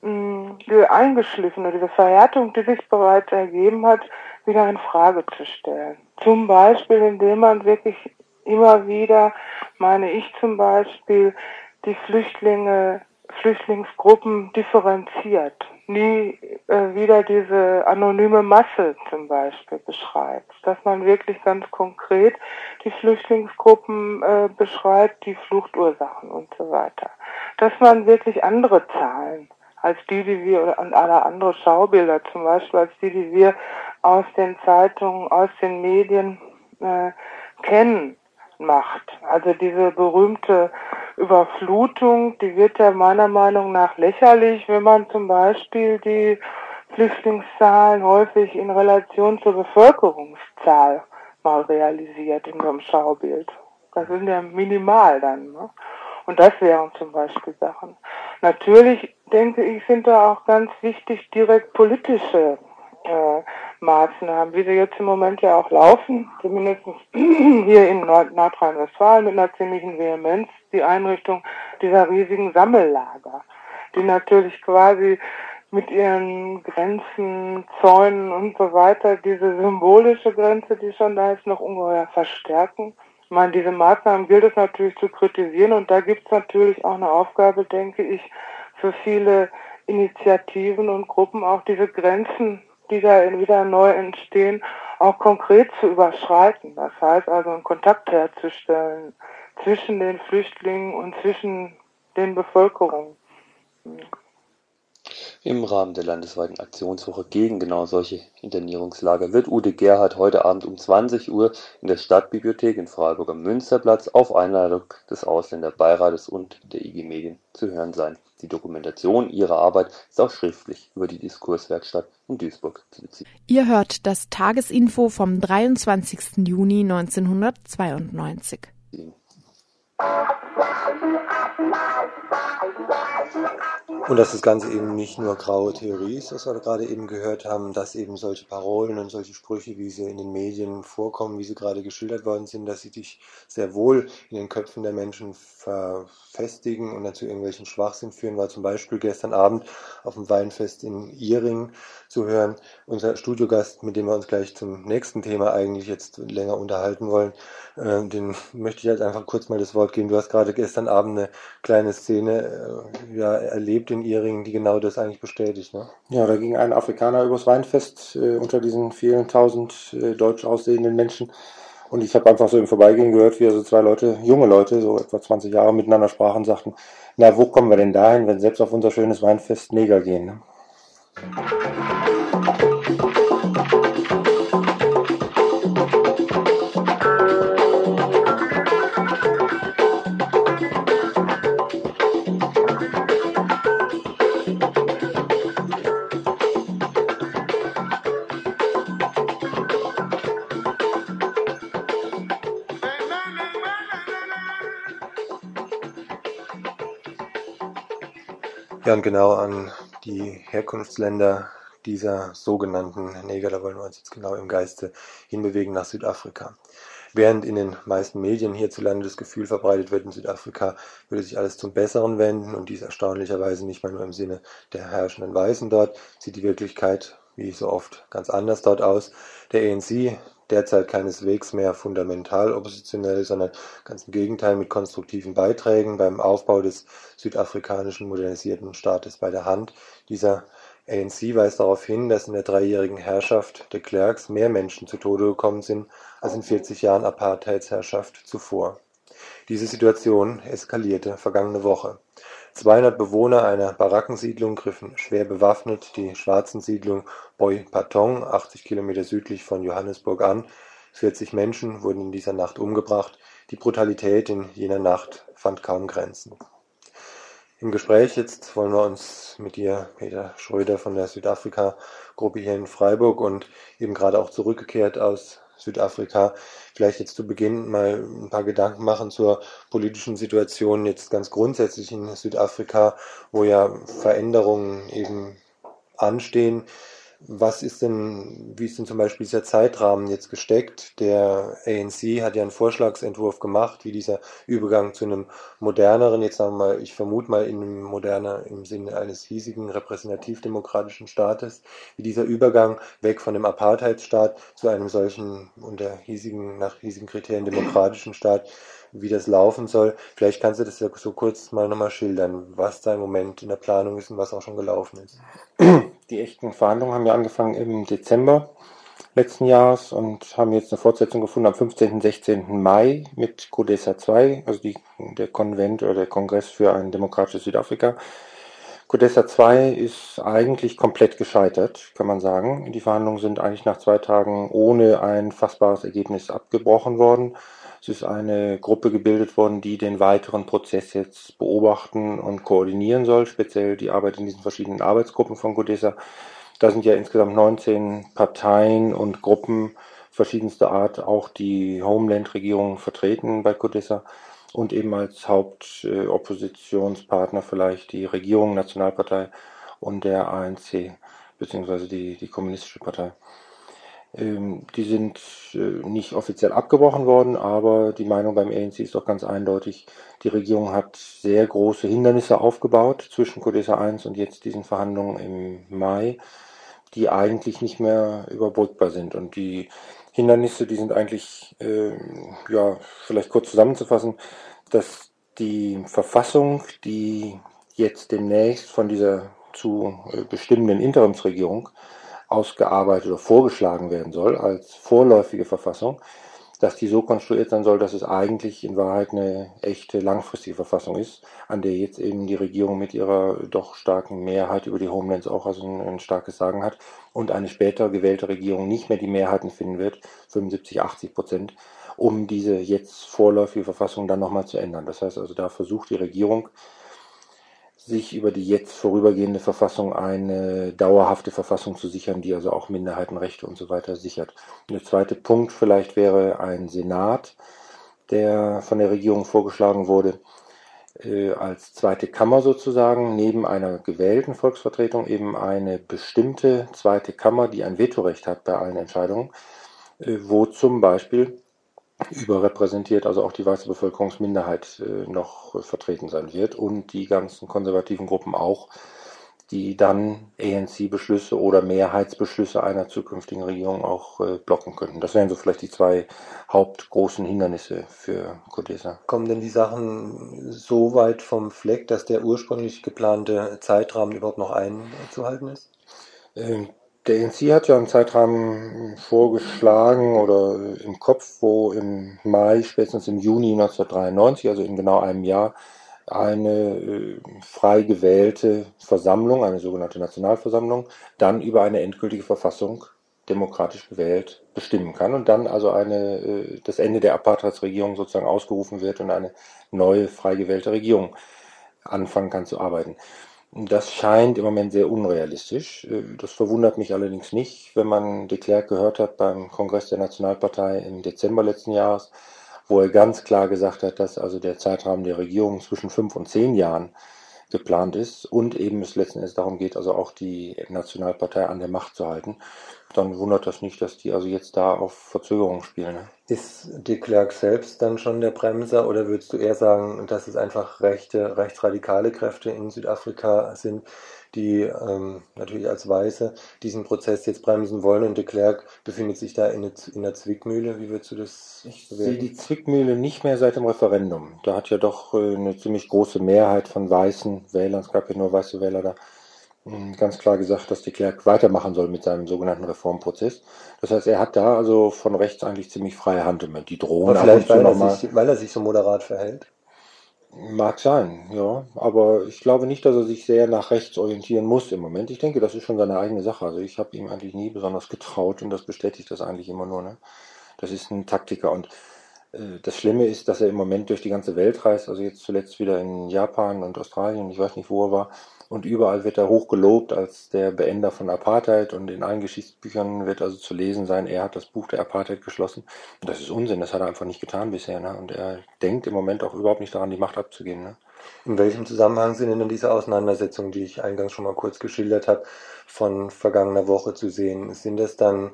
mh, diese eingeschliffene, diese Verhärtung, die sich bereits ergeben hat, wieder in Frage zu stellen. Zum Beispiel, indem man wirklich immer wieder, meine ich zum Beispiel, die Flüchtlinge, Flüchtlingsgruppen differenziert. Nie äh, wieder diese anonyme Masse zum Beispiel beschreibt. Dass man wirklich ganz konkret die Flüchtlingsgruppen äh, beschreibt, die Fluchtursachen und so weiter. Dass man wirklich andere Zahlen als die, die wir, oder alle andere Schaubilder zum Beispiel, als die, die wir aus den Zeitungen, aus den Medien äh, kennen, macht. Also diese berühmte Überflutung, die wird ja meiner Meinung nach lächerlich, wenn man zum Beispiel die Flüchtlingszahlen häufig in Relation zur Bevölkerungszahl mal realisiert in so einem Schaubild. Das sind ja minimal dann. Ne? Und das wären zum Beispiel Sachen. Natürlich denke ich, sind da auch ganz wichtig direkt politische äh, Maßnahmen, wie sie jetzt im Moment ja auch laufen, zumindest hier in Nord Nordrhein-Westfalen mit einer ziemlichen Vehemenz, die Einrichtung dieser riesigen Sammellager, die natürlich quasi mit ihren Grenzen, Zäunen und so weiter diese symbolische Grenze, die schon da ist, noch ungeheuer verstärken. Ich meine, diese Maßnahmen gilt es natürlich zu kritisieren und da gibt es natürlich auch eine Aufgabe, denke ich, für viele Initiativen und Gruppen auch diese Grenzen, die da wieder neu entstehen, auch konkret zu überschreiten. Das heißt also einen Kontakt herzustellen zwischen den Flüchtlingen und zwischen den Bevölkerungen. Im Rahmen der landesweiten Aktionswoche gegen genau solche Internierungslager wird Ute Gerhard heute Abend um 20 Uhr in der Stadtbibliothek in Freiburg am Münsterplatz auf Einladung des Ausländerbeirates und der IG Medien zu hören sein. Die Dokumentation ihrer Arbeit ist auch schriftlich über die Diskurswerkstatt in Duisburg zu beziehen. Ihr hört das Tagesinfo vom 23. Juni 1992. Und dass das Ganze eben nicht nur graue Theorie ist, was wir gerade eben gehört haben, dass eben solche Parolen und solche Sprüche, wie sie in den Medien vorkommen, wie sie gerade geschildert worden sind, dass sie dich sehr wohl in den Köpfen der Menschen verfestigen und dazu irgendwelchen Schwachsinn führen, war zum Beispiel gestern Abend auf dem Weinfest in Iring zu hören. Unser Studiogast, mit dem wir uns gleich zum nächsten Thema eigentlich jetzt länger unterhalten wollen, äh, den möchte ich jetzt einfach kurz mal das Wort geben. Du hast gerade gestern Abend eine kleine Szene äh, ja, erlebt in Iringen, die genau das eigentlich bestätigt. Ne? Ja, da ging ein Afrikaner übers Weinfest äh, unter diesen vielen tausend äh, deutsch aussehenden Menschen. Und ich habe einfach so im Vorbeigehen gehört, wie also zwei Leute, junge Leute, so etwa 20 Jahre miteinander sprachen und sagten, na, wo kommen wir denn dahin, wenn selbst auf unser schönes Weinfest Neger gehen? Ne? Ja, und genau an die Herkunftsländer dieser sogenannten Neger, da wollen wir uns jetzt genau im Geiste hinbewegen nach Südafrika. Während in den meisten Medien hierzulande das Gefühl verbreitet wird, in Südafrika würde sich alles zum Besseren wenden und dies erstaunlicherweise nicht mal nur im Sinne der herrschenden Weißen dort, sieht die Wirklichkeit wie so oft ganz anders dort aus. Der ANC derzeit keineswegs mehr fundamental oppositionell, sondern ganz im Gegenteil mit konstruktiven Beiträgen beim Aufbau des südafrikanischen modernisierten Staates bei der Hand. Dieser ANC weist darauf hin, dass in der dreijährigen Herrschaft de Klerks mehr Menschen zu Tode gekommen sind als in 40 Jahren Apartheidsherrschaft zuvor. Diese Situation eskalierte vergangene Woche. 200 Bewohner einer Barackensiedlung griffen schwer bewaffnet die Schwarzensiedlung Boy Patong, 80 Kilometer südlich von Johannesburg an. 40 Menschen wurden in dieser Nacht umgebracht. Die Brutalität in jener Nacht fand kaum Grenzen. Im Gespräch jetzt wollen wir uns mit dir, Peter Schröder von der Südafrika-Gruppe hier in Freiburg und eben gerade auch zurückgekehrt aus Südafrika. Vielleicht jetzt zu Beginn mal ein paar Gedanken machen zur politischen Situation jetzt ganz grundsätzlich in Südafrika, wo ja Veränderungen eben anstehen. Was ist denn, wie ist denn zum Beispiel dieser Zeitrahmen jetzt gesteckt? Der ANC hat ja einen Vorschlagsentwurf gemacht, wie dieser Übergang zu einem moderneren, jetzt sagen wir mal, ich vermute mal in einem moderner im Sinne eines hiesigen repräsentativ-demokratischen Staates, wie dieser Übergang weg von dem Apartheidsstaat zu einem solchen unter hiesigen, nach hiesigen Kriterien demokratischen Staat, wie das laufen soll. Vielleicht kannst du das ja so kurz mal nochmal schildern, was da im Moment in der Planung ist und was auch schon gelaufen ist. Die echten Verhandlungen haben ja angefangen im Dezember letzten Jahres und haben jetzt eine Fortsetzung gefunden am 15. und 16. Mai mit CODESA 2, also die, der Konvent oder der Kongress für ein demokratisches Südafrika. CODESA 2 ist eigentlich komplett gescheitert, kann man sagen. Die Verhandlungen sind eigentlich nach zwei Tagen ohne ein fassbares Ergebnis abgebrochen worden. Es ist eine Gruppe gebildet worden, die den weiteren Prozess jetzt beobachten und koordinieren soll, speziell die Arbeit in diesen verschiedenen Arbeitsgruppen von Godesa. Da sind ja insgesamt 19 Parteien und Gruppen verschiedenster Art, auch die Homeland-Regierung vertreten bei Codessa und eben als Hauptoppositionspartner vielleicht die Regierung, Nationalpartei und der ANC, beziehungsweise die, die Kommunistische Partei. Ähm, die sind äh, nicht offiziell abgebrochen worden, aber die Meinung beim ANC ist doch ganz eindeutig. Die Regierung hat sehr große Hindernisse aufgebaut zwischen Codesa 1 und jetzt diesen Verhandlungen im Mai, die eigentlich nicht mehr überbrückbar sind. Und die Hindernisse, die sind eigentlich, äh, ja, vielleicht kurz zusammenzufassen, dass die Verfassung, die jetzt demnächst von dieser zu äh, bestimmenden Interimsregierung ausgearbeitet oder vorgeschlagen werden soll als vorläufige Verfassung, dass die so konstruiert sein soll, dass es eigentlich in Wahrheit eine echte langfristige Verfassung ist, an der jetzt eben die Regierung mit ihrer doch starken Mehrheit über die Homelands auch also ein, ein starkes Sagen hat und eine später gewählte Regierung nicht mehr die Mehrheiten finden wird, 75, 80 Prozent, um diese jetzt vorläufige Verfassung dann nochmal zu ändern. Das heißt also, da versucht die Regierung, sich über die jetzt vorübergehende Verfassung eine dauerhafte Verfassung zu sichern, die also auch Minderheitenrechte und so weiter sichert. Der zweite Punkt vielleicht wäre ein Senat, der von der Regierung vorgeschlagen wurde, äh, als zweite Kammer sozusagen, neben einer gewählten Volksvertretung eben eine bestimmte zweite Kammer, die ein Vetorecht hat bei allen Entscheidungen, äh, wo zum Beispiel überrepräsentiert, also auch die weiße Bevölkerungsminderheit äh, noch vertreten sein wird und die ganzen konservativen Gruppen auch, die dann ANC-Beschlüsse oder Mehrheitsbeschlüsse einer zukünftigen Regierung auch äh, blocken könnten. Das wären so vielleicht die zwei hauptgroßen Hindernisse für Codesa. Kommen denn die Sachen so weit vom Fleck, dass der ursprünglich geplante Zeitrahmen überhaupt noch einzuhalten ist? Ähm, der NC hat ja einen Zeitrahmen vorgeschlagen oder im Kopf, wo im Mai, spätestens im Juni 1993, also in genau einem Jahr, eine äh, frei gewählte Versammlung, eine sogenannte Nationalversammlung, dann über eine endgültige Verfassung demokratisch gewählt bestimmen kann und dann also eine, äh, das Ende der Apartheidsregierung sozusagen ausgerufen wird und eine neue frei gewählte Regierung anfangen kann zu arbeiten. Das scheint im Moment sehr unrealistisch. Äh, das verwundert mich allerdings nicht, wenn man de Klerk gehört hat beim Kongress der Nationalpartei im Dezember letzten Jahres, wo er ganz klar gesagt hat, dass also der Zeitrahmen der Regierung zwischen fünf und zehn Jahren geplant ist und eben es letzten Endes darum geht, also auch die Nationalpartei an der Macht zu halten, dann wundert das nicht, dass die also jetzt da auf Verzögerung spielen. Ne? Ist de Klerk selbst dann schon der Bremser oder würdest du eher sagen, dass es einfach rechte, rechtsradikale Kräfte in Südafrika sind, die ähm, natürlich als Weiße diesen Prozess jetzt bremsen wollen und de Klerk befindet sich da in, in der Zwickmühle. Wie würdest du das Ich sehe die Zwickmühle nicht mehr seit dem Referendum. Da hat ja doch äh, eine ziemlich große Mehrheit von weißen Wählern, es gab ja nur weiße Wähler da, hm, ganz klar gesagt, dass de Klerk weitermachen soll mit seinem sogenannten Reformprozess. Das heißt, er hat da also von rechts eigentlich ziemlich freie Hand im Die drohen Aber vielleicht, weil er, sich, weil er sich so moderat verhält. Mag sein, ja. Aber ich glaube nicht, dass er sich sehr nach rechts orientieren muss im Moment. Ich denke, das ist schon seine eigene Sache. Also ich habe ihm eigentlich nie besonders getraut und das bestätigt das eigentlich immer nur. Ne? Das ist ein Taktiker und äh, das Schlimme ist, dass er im Moment durch die ganze Welt reist, also jetzt zuletzt wieder in Japan und Australien, ich weiß nicht, wo er war, und überall wird er hoch gelobt als der Beender von Apartheid und in allen Geschichtsbüchern wird also zu lesen sein, er hat das Buch der Apartheid geschlossen. Und das ist Unsinn, das hat er einfach nicht getan bisher. Ne? Und er denkt im Moment auch überhaupt nicht daran, die Macht abzugeben. Ne? In welchem Zusammenhang sind denn diese Auseinandersetzungen, die ich eingangs schon mal kurz geschildert habe, von vergangener Woche zu sehen? Sind das dann,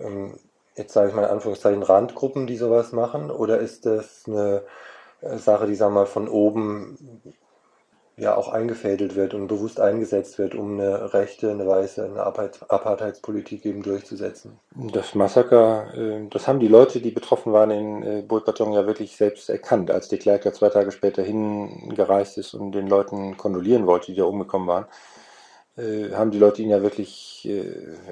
ähm, jetzt sage ich mal in Anführungszeichen, Randgruppen, die sowas machen? Oder ist das eine äh, Sache, die, sagen wir mal, von oben ja auch eingefädelt wird und bewusst eingesetzt wird, um eine rechte, eine weiße, eine Apartheidspolitik eben durchzusetzen. Das Massaker, äh, das haben die Leute, die betroffen waren in äh, Bulpatong ja wirklich selbst erkannt, als de Klerk ja zwei Tage später hingereist ist und den Leuten kondolieren wollte, die da umgekommen waren äh, haben die Leute ihn ja wirklich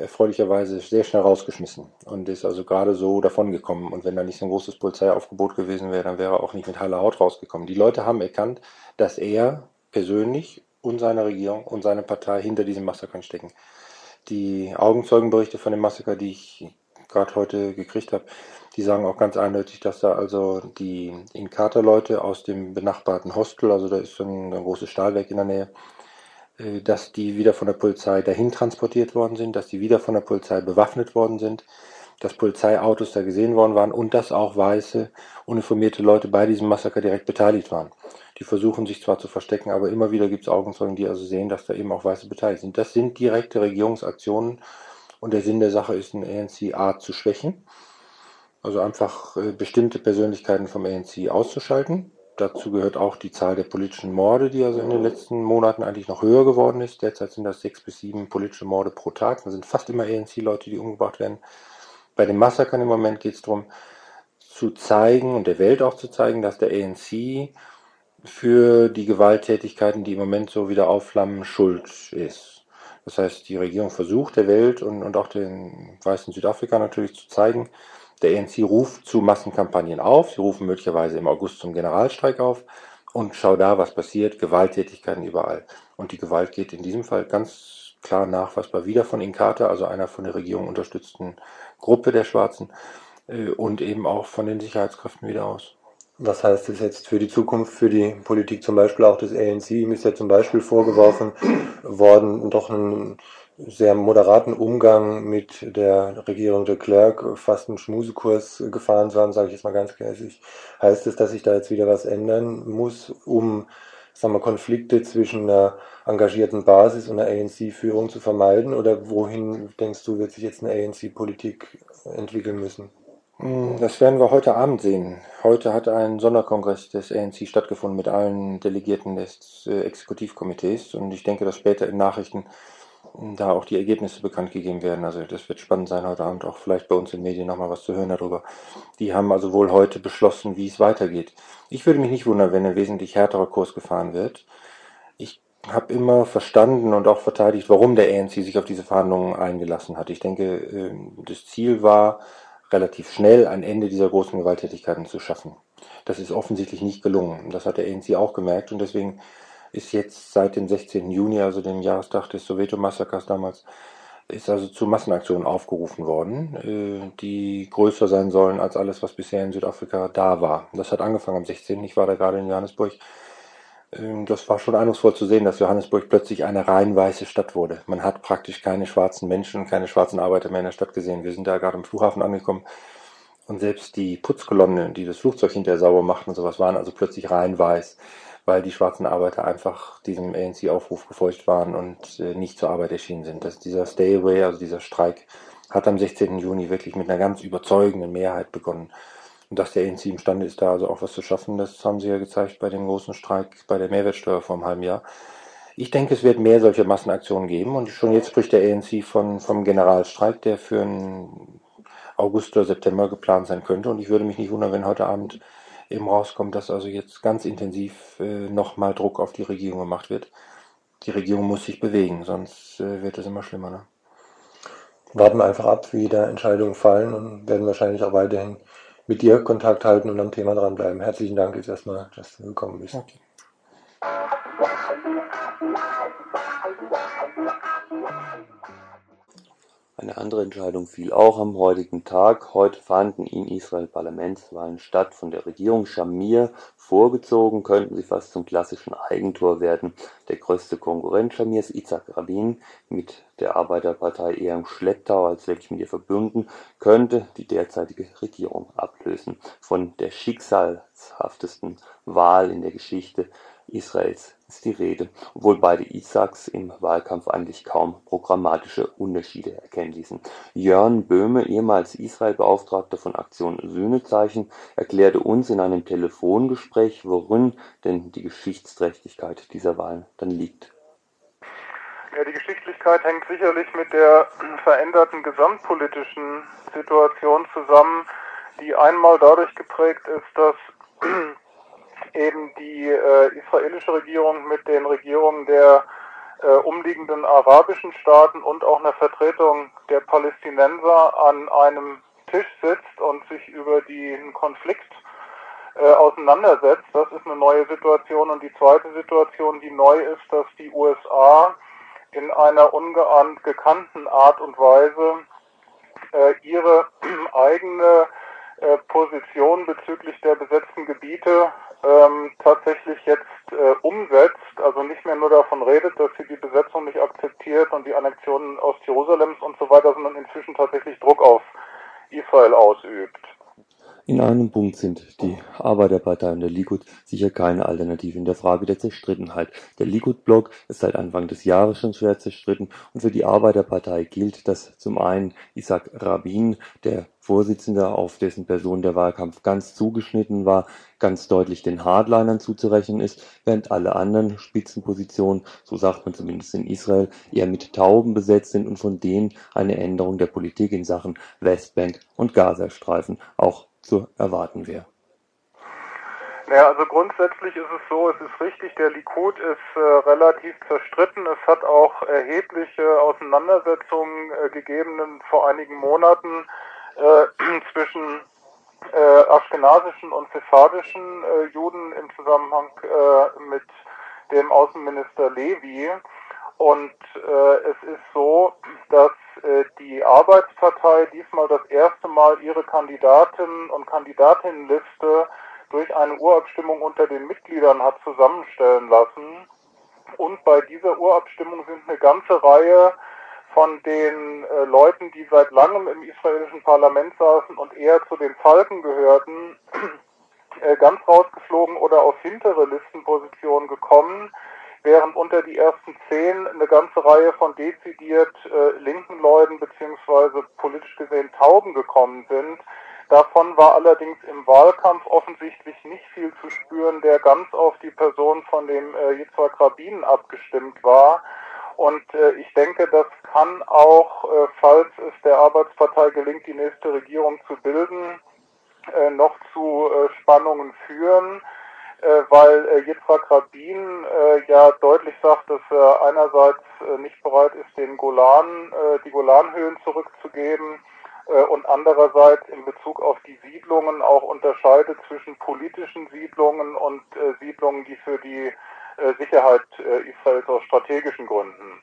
erfreulicherweise sehr schnell rausgeschmissen und ist also gerade so davongekommen. Und wenn da nicht so ein großes Polizeiaufgebot gewesen wäre, dann wäre er auch nicht mit heiler Haut rausgekommen. Die Leute haben erkannt, dass er persönlich und seine Regierung und seine Partei hinter diesem Massaker stecken. Die Augenzeugenberichte von dem Massaker, die ich gerade heute gekriegt habe, die sagen auch ganz eindeutig, dass da also die Inkata-Leute aus dem benachbarten Hostel, also da ist so ein, ein großes Stahlwerk in der Nähe, äh, dass die wieder von der Polizei dahin transportiert worden sind, dass die wieder von der Polizei bewaffnet worden sind, dass Polizeiautos da gesehen worden waren und dass auch weiße, uniformierte Leute bei diesem Massaker direkt beteiligt waren. Die versuchen sich zwar zu verstecken, aber immer wieder gibt es Augenzeugen, die also sehen, dass da eben auch Weiße beteiligt sind. Das sind direkte Regierungsaktionen und der Sinn der Sache ist, den ANC A zu schwächen, also einfach äh, bestimmte Persönlichkeiten vom ANC auszuschalten. Dazu gehört auch die Zahl der politischen Morde, die also in den letzten Monaten eigentlich noch höher geworden ist. Derzeit sind das sechs bis sieben politische Morde pro Tag. Das sind fast immer ANC-Leute, die umgebracht werden. Bei den Massakern im Moment geht es darum, zu zeigen und der Welt auch zu zeigen, dass der ANC für die Gewalttätigkeiten, die im Moment so wieder aufflammen, schuld ist. Das heißt, die Regierung versucht der Welt und, und auch den weißen Südafrika natürlich zu zeigen, Der ANC ruft zu Massenkampagnen auf. Sie rufen möglicherweise im August zum Generalstreik auf. Und schau da, was passiert. Gewalttätigkeiten überall. Und die Gewalt geht in diesem Fall ganz klar nachweisbar wieder von Inkatha, also einer von der Regierung unterstützten Gruppe der Schwarzen, äh, und eben auch von den Sicherheitskräften wieder aus. Was heißt das jetzt für die Zukunft, für die Politik zum Beispiel auch des ANC? Ihm ist ja zum Beispiel vorgeworfen worden, doch einen sehr moderaten Umgang mit der Regierung de Klerk, fast einen Schmusekurs gefahren zu haben, sage ich jetzt mal ganz grässlich. Heißt es, dass sich da jetzt wieder was ändern muss, um sagen wir, Konflikte zwischen einer engagierten Basis und einer ANC-Führung zu vermeiden? Oder wohin, denkst du, wird sich jetzt eine ANC-Politik entwickeln müssen? Hm, das werden wir heute Abend sehen. Heute hat ein Sonderkongress des ANC stattgefunden mit allen Delegierten des äh, Exekutivkomitees und ich denke, dass später in Nachrichten hm, da auch die Ergebnisse bekannt gegeben werden. Also das wird spannend sein heute Abend auch vielleicht bei uns in Medien nochmal was zu hören darüber. Die haben also wohl heute beschlossen, wie es weitergeht. Ich würde mich nicht wundern, wenn ein wesentlich härterer Kurs gefahren wird. Ich habe immer verstanden und auch verteidigt, warum der ANC sich auf diese Verhandlungen eingelassen hat. Ich denke, ähm, das Ziel war, relativ schnell ein Ende dieser großen Gewalttätigkeiten zu schaffen. Das ist offensichtlich nicht gelungen. Das hat der ANC auch gemerkt und deswegen ist jetzt seit dem 16. Juni, also dem Jahrestag des Soweto-Massakers damals, ist also zu Massenaktionen aufgerufen worden, äh, die größer sein sollen als alles, was bisher in Südafrika da war. Das hat angefangen am 16. Ich war da gerade in Johannesburg das war schon eindrucksvoll zu sehen, dass Johannesburg plötzlich eine rein weiße Stadt wurde. Man hat praktisch keine schwarzen Menschen, keine schwarzen Arbeiter mehr in der Stadt gesehen. Wir sind da gerade im Flughafen angekommen und selbst die Putzkolonnen, die das Flugzeug hinterher sauber machten und sowas, waren also plötzlich rein weiß, weil die schwarzen Arbeiter einfach diesem ANC-Aufruf gefolgt waren und äh, nicht zur Arbeit erschienen sind. Dass dieser Stay Away, also dieser Streik, hat am 16. Juni wirklich mit einer ganz überzeugenden Mehrheit begonnen. Und dass der ANC imstande ist, da also auch was zu schaffen, das haben sie ja gezeigt bei dem großen Streik bei der Mehrwertsteuer vor einem halben Jahr. Ich denke, es wird mehr solche Massenaktionen geben und schon jetzt spricht der ANC von, vom Generalstreik, der für einen August oder September geplant sein könnte. Und ich würde mich nicht wundern, wenn heute Abend eben rauskommt, dass also jetzt ganz intensiv äh, nochmal Druck auf die Regierung gemacht wird. Die Regierung muss sich bewegen, sonst äh, wird es immer schlimmer. Ne? Warten einfach ab, wie da Entscheidungen fallen und werden wahrscheinlich auch weiterhin mit dir Kontakt halten und am Thema dranbleiben. Herzlichen Dank jetzt erstmal, dass du gekommen bist. Okay. Eine andere Entscheidung fiel auch am heutigen Tag. Heute fanden in Israel Parlamentswahlen statt. Von der Regierung Shamir vorgezogen könnten sie fast zum klassischen Eigentor werden. Der größte Konkurrent Shamirs, Isaac Rabin, mit der Arbeiterpartei eher im Schlepptau als wirklich mit ihr verbunden, könnte die derzeitige Regierung ablösen. Von der schicksalshaftesten Wahl in der Geschichte Israels ist die Rede, obwohl beide Isaaks im Wahlkampf eigentlich kaum programmatische Unterschiede erkennen ließen. Jörn Böhme, ehemals Israel-Beauftragter von Aktion Sühnezeichen, erklärte uns in einem Telefongespräch, worin denn die Geschichtsträchtigkeit dieser Wahlen dann liegt. Ja, die Geschichtlichkeit hängt sicherlich mit der veränderten gesamtpolitischen Situation zusammen, die einmal dadurch geprägt ist, dass eben die äh, israelische Regierung mit den Regierungen der äh, umliegenden arabischen Staaten und auch einer Vertretung der Palästinenser an einem Tisch sitzt und sich über den Konflikt äh, auseinandersetzt. Das ist eine neue Situation. Und die zweite Situation, die neu ist, dass die USA in einer ungeahnt gekannten Art und Weise äh, ihre eigene äh, Position bezüglich der besetzten Gebiete ähm, tatsächlich jetzt äh, umsetzt, also nicht mehr nur davon redet, dass sie die Besetzung nicht akzeptiert und die Annexion Ostjerusalems und so weiter, sondern inzwischen tatsächlich Druck auf Israel ausübt. In einem Punkt sind die Arbeiterpartei und der Likud sicher keine Alternative in der Frage der Zerstrittenheit. Der Likud-Block ist seit Anfang des Jahres schon schwer zerstritten und für die Arbeiterpartei gilt, dass zum einen Isaac Rabin, der Vorsitzende, auf dessen Person der Wahlkampf ganz zugeschnitten war, ganz deutlich den Hardlinern zuzurechnen ist, während alle anderen Spitzenpositionen, so sagt man zumindest in Israel, eher mit Tauben besetzt sind und von denen eine Änderung der Politik in Sachen Westbank und Gazastreifen auch zu erwarten wäre? Naja, also grundsätzlich ist es so, es ist richtig, der Likud ist äh, relativ zerstritten. Es hat auch erhebliche Auseinandersetzungen äh, gegeben vor einigen Monaten äh, zwischen äh, aschkenasischen und sephardischen äh, Juden im Zusammenhang äh, mit dem Außenminister Levi. Und äh, es ist so, dass äh, die Arbeitspartei diesmal das erste Mal ihre Kandidaten und Kandidatinnenliste durch eine Urabstimmung unter den Mitgliedern hat zusammenstellen lassen. Und bei dieser Urabstimmung sind eine ganze Reihe von den äh, Leuten, die seit langem im israelischen Parlament saßen und eher zu den Falken gehörten, äh, ganz rausgeflogen oder auf hintere Listenpositionen gekommen, während unter die ersten zehn eine ganze Reihe von dezidiert äh, linken Leuten beziehungsweise politisch gesehen Tauben gekommen sind. Davon war allerdings im Wahlkampf offensichtlich nicht viel zu spüren, der ganz auf die Person von dem äh, Yitzhak Rabin abgestimmt war. Und äh, ich denke, das kann auch, äh, falls es der Arbeitspartei gelingt, die nächste Regierung zu bilden, äh, noch zu äh, Spannungen führen, weil äh, Yitzhak Rabin äh, ja deutlich sagt, dass er einerseits äh, nicht bereit ist, den Golan, äh, die Golanhöhen zurückzugeben äh, und andererseits in Bezug auf die Siedlungen auch unterscheidet zwischen politischen Siedlungen und äh, Siedlungen, die für die äh, Sicherheit äh, Israels aus strategischen Gründen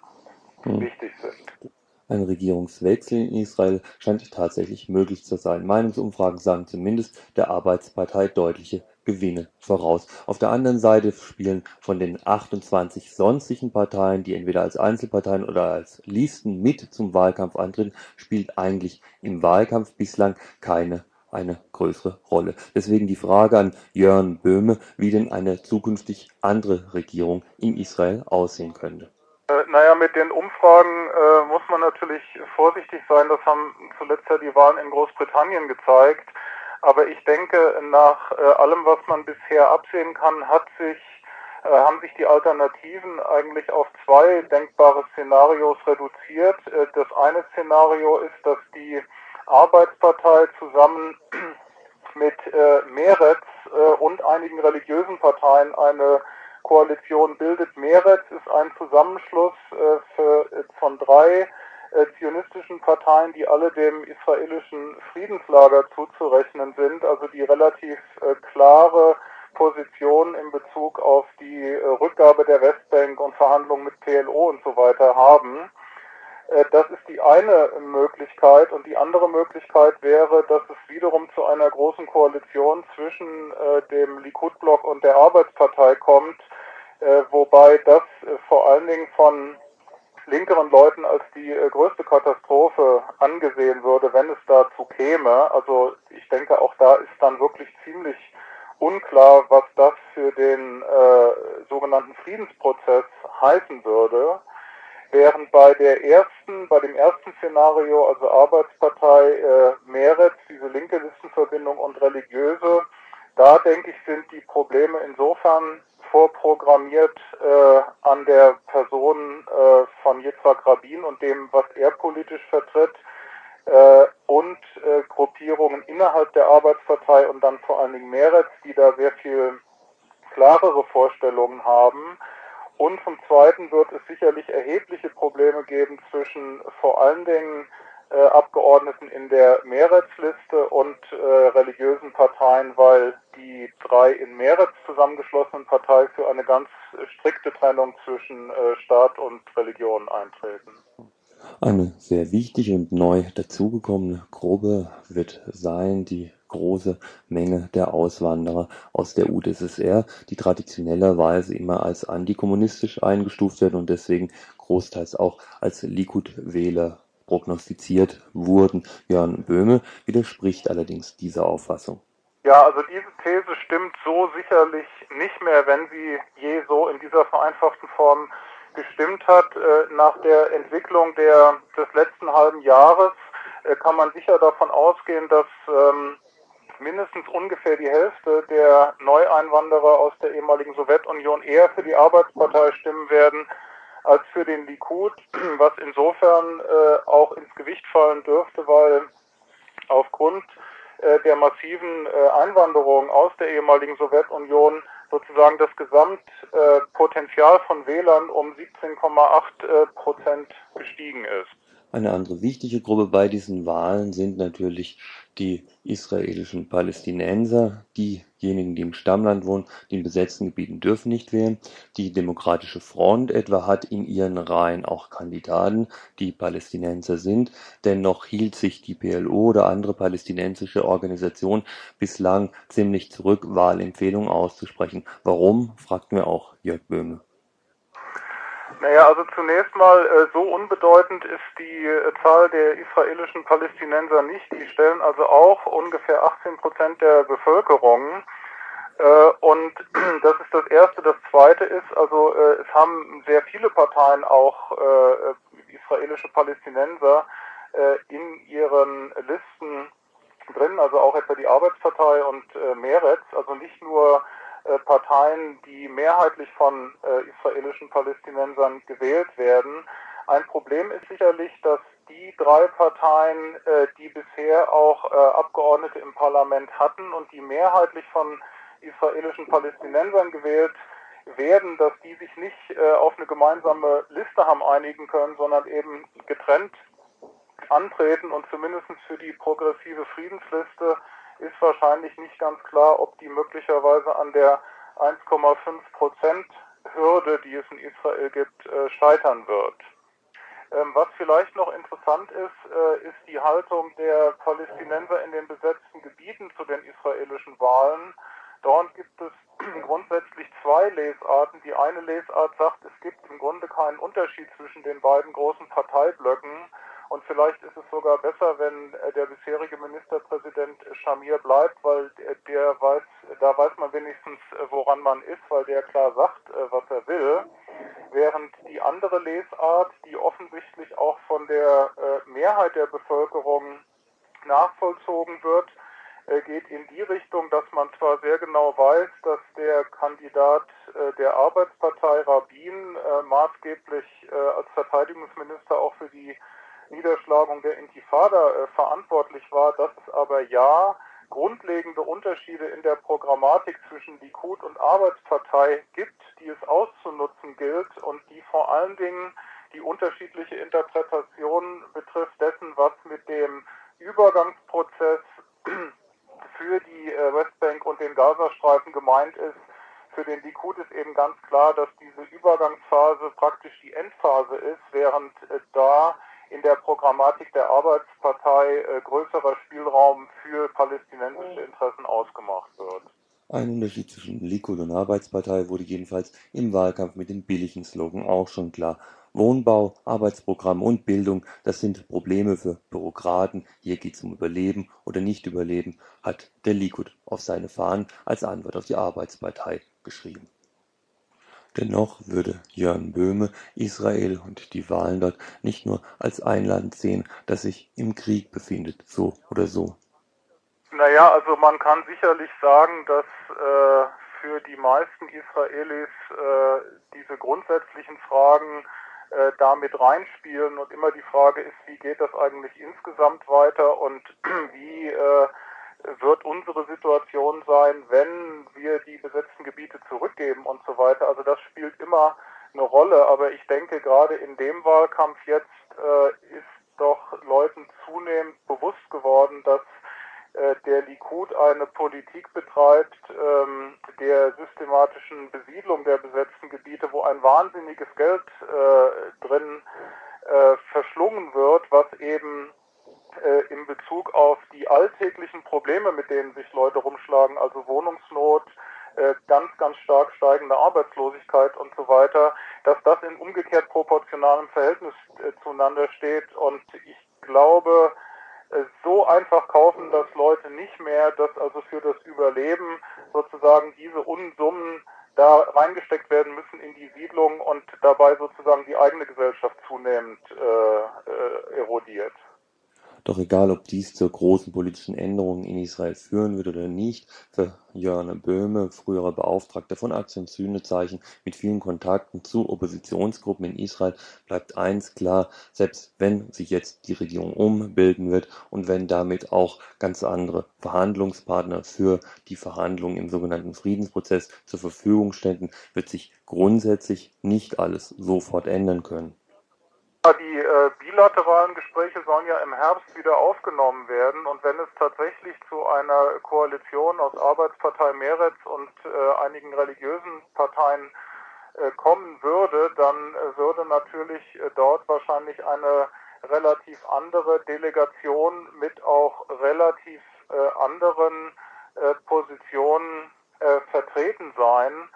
Hm. wichtig sind. Ein Regierungswechsel in Israel scheint tatsächlich möglich zu sein. Meinungsumfragen sagen zumindest der Arbeitspartei deutliche Gewinne voraus. Auf der anderen Seite spielen von den 28 sonstigen Parteien, die entweder als Einzelparteien oder als Listen mit zum Wahlkampf antreten, spielt eigentlich im Wahlkampf bislang keine eine größere Rolle. Deswegen die Frage an Jörn Böhme, wie denn eine zukünftig andere Regierung in Israel aussehen könnte. Äh, naja, mit den Umfragen äh, muss man natürlich vorsichtig sein. Das haben zuletzt ja die Wahlen in Großbritannien gezeigt. Aber ich denke, nach äh, allem, was man bisher absehen kann, hat sich, äh, haben sich die Alternativen eigentlich auf zwei denkbare Szenarios reduziert. Äh, das eine Szenario ist, dass die Arbeitspartei zusammen mit äh, Meretz und einigen religiösen Parteien eine Koalition bildet. Meretz ist ein Zusammenschluss von drei äh, zionistischen Parteien, die alle dem israelischen Friedenslager zuzurechnen sind, also die relativ äh, klare Position in Bezug auf die äh, Rückgabe der Westbank und Verhandlungen mit PLO und so weiter haben. Äh, Das ist die eine Möglichkeit und die andere Möglichkeit wäre, dass es wiederum zu einer großen Koalition zwischen äh, dem Likud-Block und der Arbeitspartei kommt, äh, wobei das vor allen Dingen von linkeren Leuten als die äh, größte Katastrophe angesehen würde, wenn es dazu käme. Also ich denke, auch da ist dann wirklich ziemlich unklar, was das für den äh, sogenannten Friedensprozess heißen würde. Während bei der ersten, bei dem ersten Szenario, also Arbeitspartei äh, Meretz, diese linke Listenverbindung und religiöse, da denke ich, sind die Probleme insofern vorprogrammiert äh, an der Person äh, von Yitzhak Rabin und dem, was er politisch vertritt, äh, und äh, Gruppierungen innerhalb der Arbeitspartei und dann vor allen Dingen Meretz, die da sehr viel klarere Vorstellungen haben. Und zum Zweiten wird es sicherlich erhebliche Probleme geben zwischen vor allen Dingen äh, Abgeordneten in der Meretz-Liste und äh, religiösen Parteien, weil die drei in Meretz zusammengeschlossenen Parteien für eine ganz strikte Trennung zwischen äh, Staat und Religion eintreten. Eine sehr wichtige und neu dazugekommene Gruppe wird sein die große Menge der Auswanderer aus der UdSSR, die traditionellerweise immer als antikommunistisch eingestuft werden und deswegen großteils auch als Likud-Wähler prognostiziert wurden. Jörn Böhme widerspricht allerdings dieser Auffassung. Ja, also diese These stimmt so sicherlich nicht mehr, wenn sie je so in dieser vereinfachten Form gestimmt hat. Äh, nach der Entwicklung der, des letzten halben Jahres äh, kann man sicher davon ausgehen, dass ähm, mindestens ungefähr die Hälfte der Neueinwanderer aus der ehemaligen Sowjetunion eher für die Arbeitspartei stimmen werden als für den Likud, was insofern äh, auch ins Gewicht fallen dürfte, weil aufgrund der massiven äh, Einwanderung aus der ehemaligen Sowjetunion sozusagen das Gesamtpotenzial von Wählern um 17,8 äh, Prozent gestiegen ist. Eine andere wichtige Gruppe bei diesen Wahlen sind natürlich die israelischen Palästinenser, diejenigen, die im Stammland wohnen, die in besetzten Gebieten dürfen nicht wählen. Die Demokratische Front etwa hat in ihren Reihen auch Kandidaten, die Palästinenser sind. Dennoch hielt sich die PLO oder andere palästinensische Organisationen bislang ziemlich zurück, Wahlempfehlungen auszusprechen. Warum, fragt mir auch Jörg Böhme. Naja, also zunächst mal, äh, so unbedeutend ist die äh, Zahl der israelischen Palästinenser nicht. Die stellen also auch ungefähr 18 Prozent der Bevölkerung. Äh, und das ist das Erste. Das Zweite ist, also äh, es haben sehr viele Parteien auch äh, israelische Palästinenser äh, in ihren Listen drin, also auch etwa die Arbeitspartei und Meretz, also nicht nur Parteien, die mehrheitlich von äh, israelischen Palästinensern gewählt werden. Ein Problem ist sicherlich, dass die drei Parteien, äh, die bisher auch äh, Abgeordnete im Parlament hatten und die mehrheitlich von israelischen Palästinensern gewählt werden, dass die sich nicht äh, auf eine gemeinsame Liste haben einigen können, sondern eben getrennt antreten und zumindest für die progressive Friedensliste ist wahrscheinlich nicht ganz klar, ob die möglicherweise an der 1,5 Prozent Hürde, die es in Israel gibt, äh, scheitern wird. Ähm, was vielleicht noch interessant ist, äh, ist die Haltung der Palästinenser in den besetzten Gebieten zu den israelischen Wahlen. Dort gibt es grundsätzlich zwei Lesarten. Die eine Lesart sagt, es gibt im Grunde keinen Unterschied zwischen den beiden großen Parteiblöcken. Und vielleicht ist es sogar besser, wenn äh, der bisherige Ministerpräsident Shamir bleibt, weil der, der weiß, da weiß man wenigstens, äh, woran man ist, weil der klar sagt, äh, was er will. Während die andere Lesart, die offensichtlich auch von der Mehrheit der Bevölkerung nachvollzogen wird, geht in die Richtung, dass man zwar sehr genau weiß, dass der Kandidat der Arbeitspartei Rabin maßgeblich als Verteidigungsminister auch für die Niederschlagung der Intifada äh, verantwortlich war, dass es aber ja grundlegende Unterschiede in der Programmatik zwischen Likud und Arbeitspartei gibt, die es auszunutzen gilt und die vor allen Dingen die unterschiedliche Interpretation betrifft dessen, was mit dem Übergangsprozess für die äh, Westbank und den Gazastreifen gemeint ist. Für den Likud ist eben ganz klar, dass diese Übergangsphase praktisch die Endphase ist, während äh, da in der Programmatik der Arbeitspartei äh, größerer Spielraum für palästinensische Interessen ausgemacht wird. Ein Unterschied zwischen Likud und Arbeitspartei wurde jedenfalls im Wahlkampf mit dem billigen Slogan auch schon klar. Wohnbau, Arbeitsprogramm und Bildung, das sind Probleme für Bürokraten. Hier geht es um Überleben oder Nicht-Überleben, hat der Likud auf seine Fahnen als Antwort auf die Arbeitspartei geschrieben. Dennoch würde Jörn Böhme Israel und die Wahlen dort nicht nur als ein Land sehen, das sich im Krieg befindet, so oder so. Naja, also man kann sicherlich sagen, dass äh, für die meisten Israelis äh, diese grundsätzlichen Fragen äh, damit reinspielen und immer die Frage ist, wie geht das eigentlich insgesamt weiter und wie äh, wird unsere Situation sein, wenn wir die besetzten Gebiete zurückgeben und so weiter. Also das spielt immer eine Rolle, aber ich denke gerade in dem Wahlkampf jetzt äh, ist doch Leuten zunehmend bewusst geworden, dass äh, der Likud eine Politik betreibt ähm, der systematischen Besiedlung der besetzten Gebiete, wo ein wahnsinniges Geld äh, drin äh, verschlungen wird, was eben äh, in Bezug auf die alltäglichen Probleme, mit denen sich Leute rumschlagen, also Wohnungsnot, äh, ganz, ganz stark steigende Arbeitslosigkeit und so weiter, dass das in umgekehrt proportionalem Verhältnis äh, zueinander steht. Und ich glaube, äh, so einfach kaufen das Leute nicht mehr, dass also für das Überleben sozusagen diese Unsummen da reingesteckt werden müssen in die Siedlung und dabei sozusagen die eigene Gesellschaft zunehmend äh, äh, erodiert. Doch egal, ob dies zu großen politischen Änderungen in Israel führen wird oder nicht, für Jörn Böhme, früherer Beauftragter von Aktion Sühnezeichen mit vielen Kontakten zu Oppositionsgruppen in Israel, bleibt eins klar, selbst wenn sich jetzt die Regierung umbilden wird und wenn damit auch ganz andere Verhandlungspartner für die Verhandlungen im sogenannten Friedensprozess zur Verfügung ständen, wird sich grundsätzlich nicht alles sofort ändern können. Die äh, bilateralen Gespräche sollen ja im Herbst wieder aufgenommen werden und wenn es tatsächlich zu einer Koalition aus Arbeitspartei Meretz und äh, einigen religiösen Parteien äh, kommen würde, dann äh, würde natürlich äh, dort wahrscheinlich eine relativ andere Delegation mit auch relativ äh, anderen Positionen vertreten sein.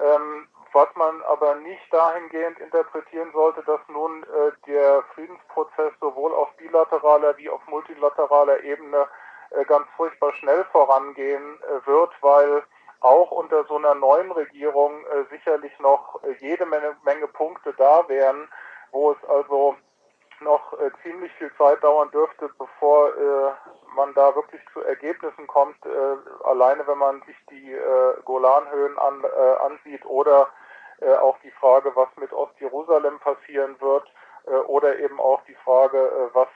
Ähm, was man aber nicht dahingehend interpretieren sollte, dass nun äh, der Friedensprozess sowohl auf bilateraler wie auf multilateraler Ebene äh, ganz furchtbar schnell vorangehen äh, wird, weil auch unter so einer neuen Regierung äh, sicherlich noch äh, jede Menge, Menge Punkte da wären, wo es also noch äh, ziemlich viel Zeit dauern dürfte, bevor man da wirklich zu Ergebnissen kommt. Alleine wenn man sich die Golanhöhen an, ansieht oder äh, auch die Frage, was mit Ostjerusalem passieren wird äh, oder eben auch die Frage, äh, was,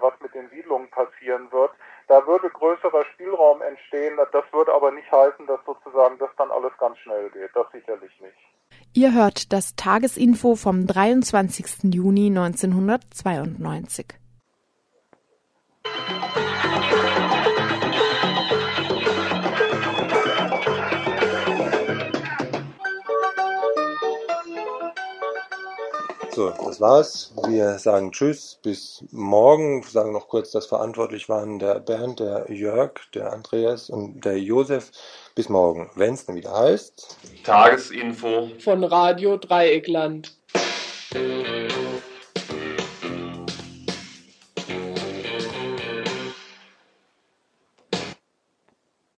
was mit den Siedlungen passieren wird. Da würde größerer Spielraum entstehen. Das würde aber nicht heißen, dass sozusagen das dann alles ganz schnell geht. Das sicherlich nicht. Ihr hört das Tagesinfo vom 23. Juni 1992. So, das war's. Wir sagen Tschüss, bis morgen. Wir sagen noch kurz, dass verantwortlich waren der Bernd, der Jörg, der Andreas und der Josef. Bis morgen, wenn es dann wieder heißt. Tagesinfo von Radio Dreieckland.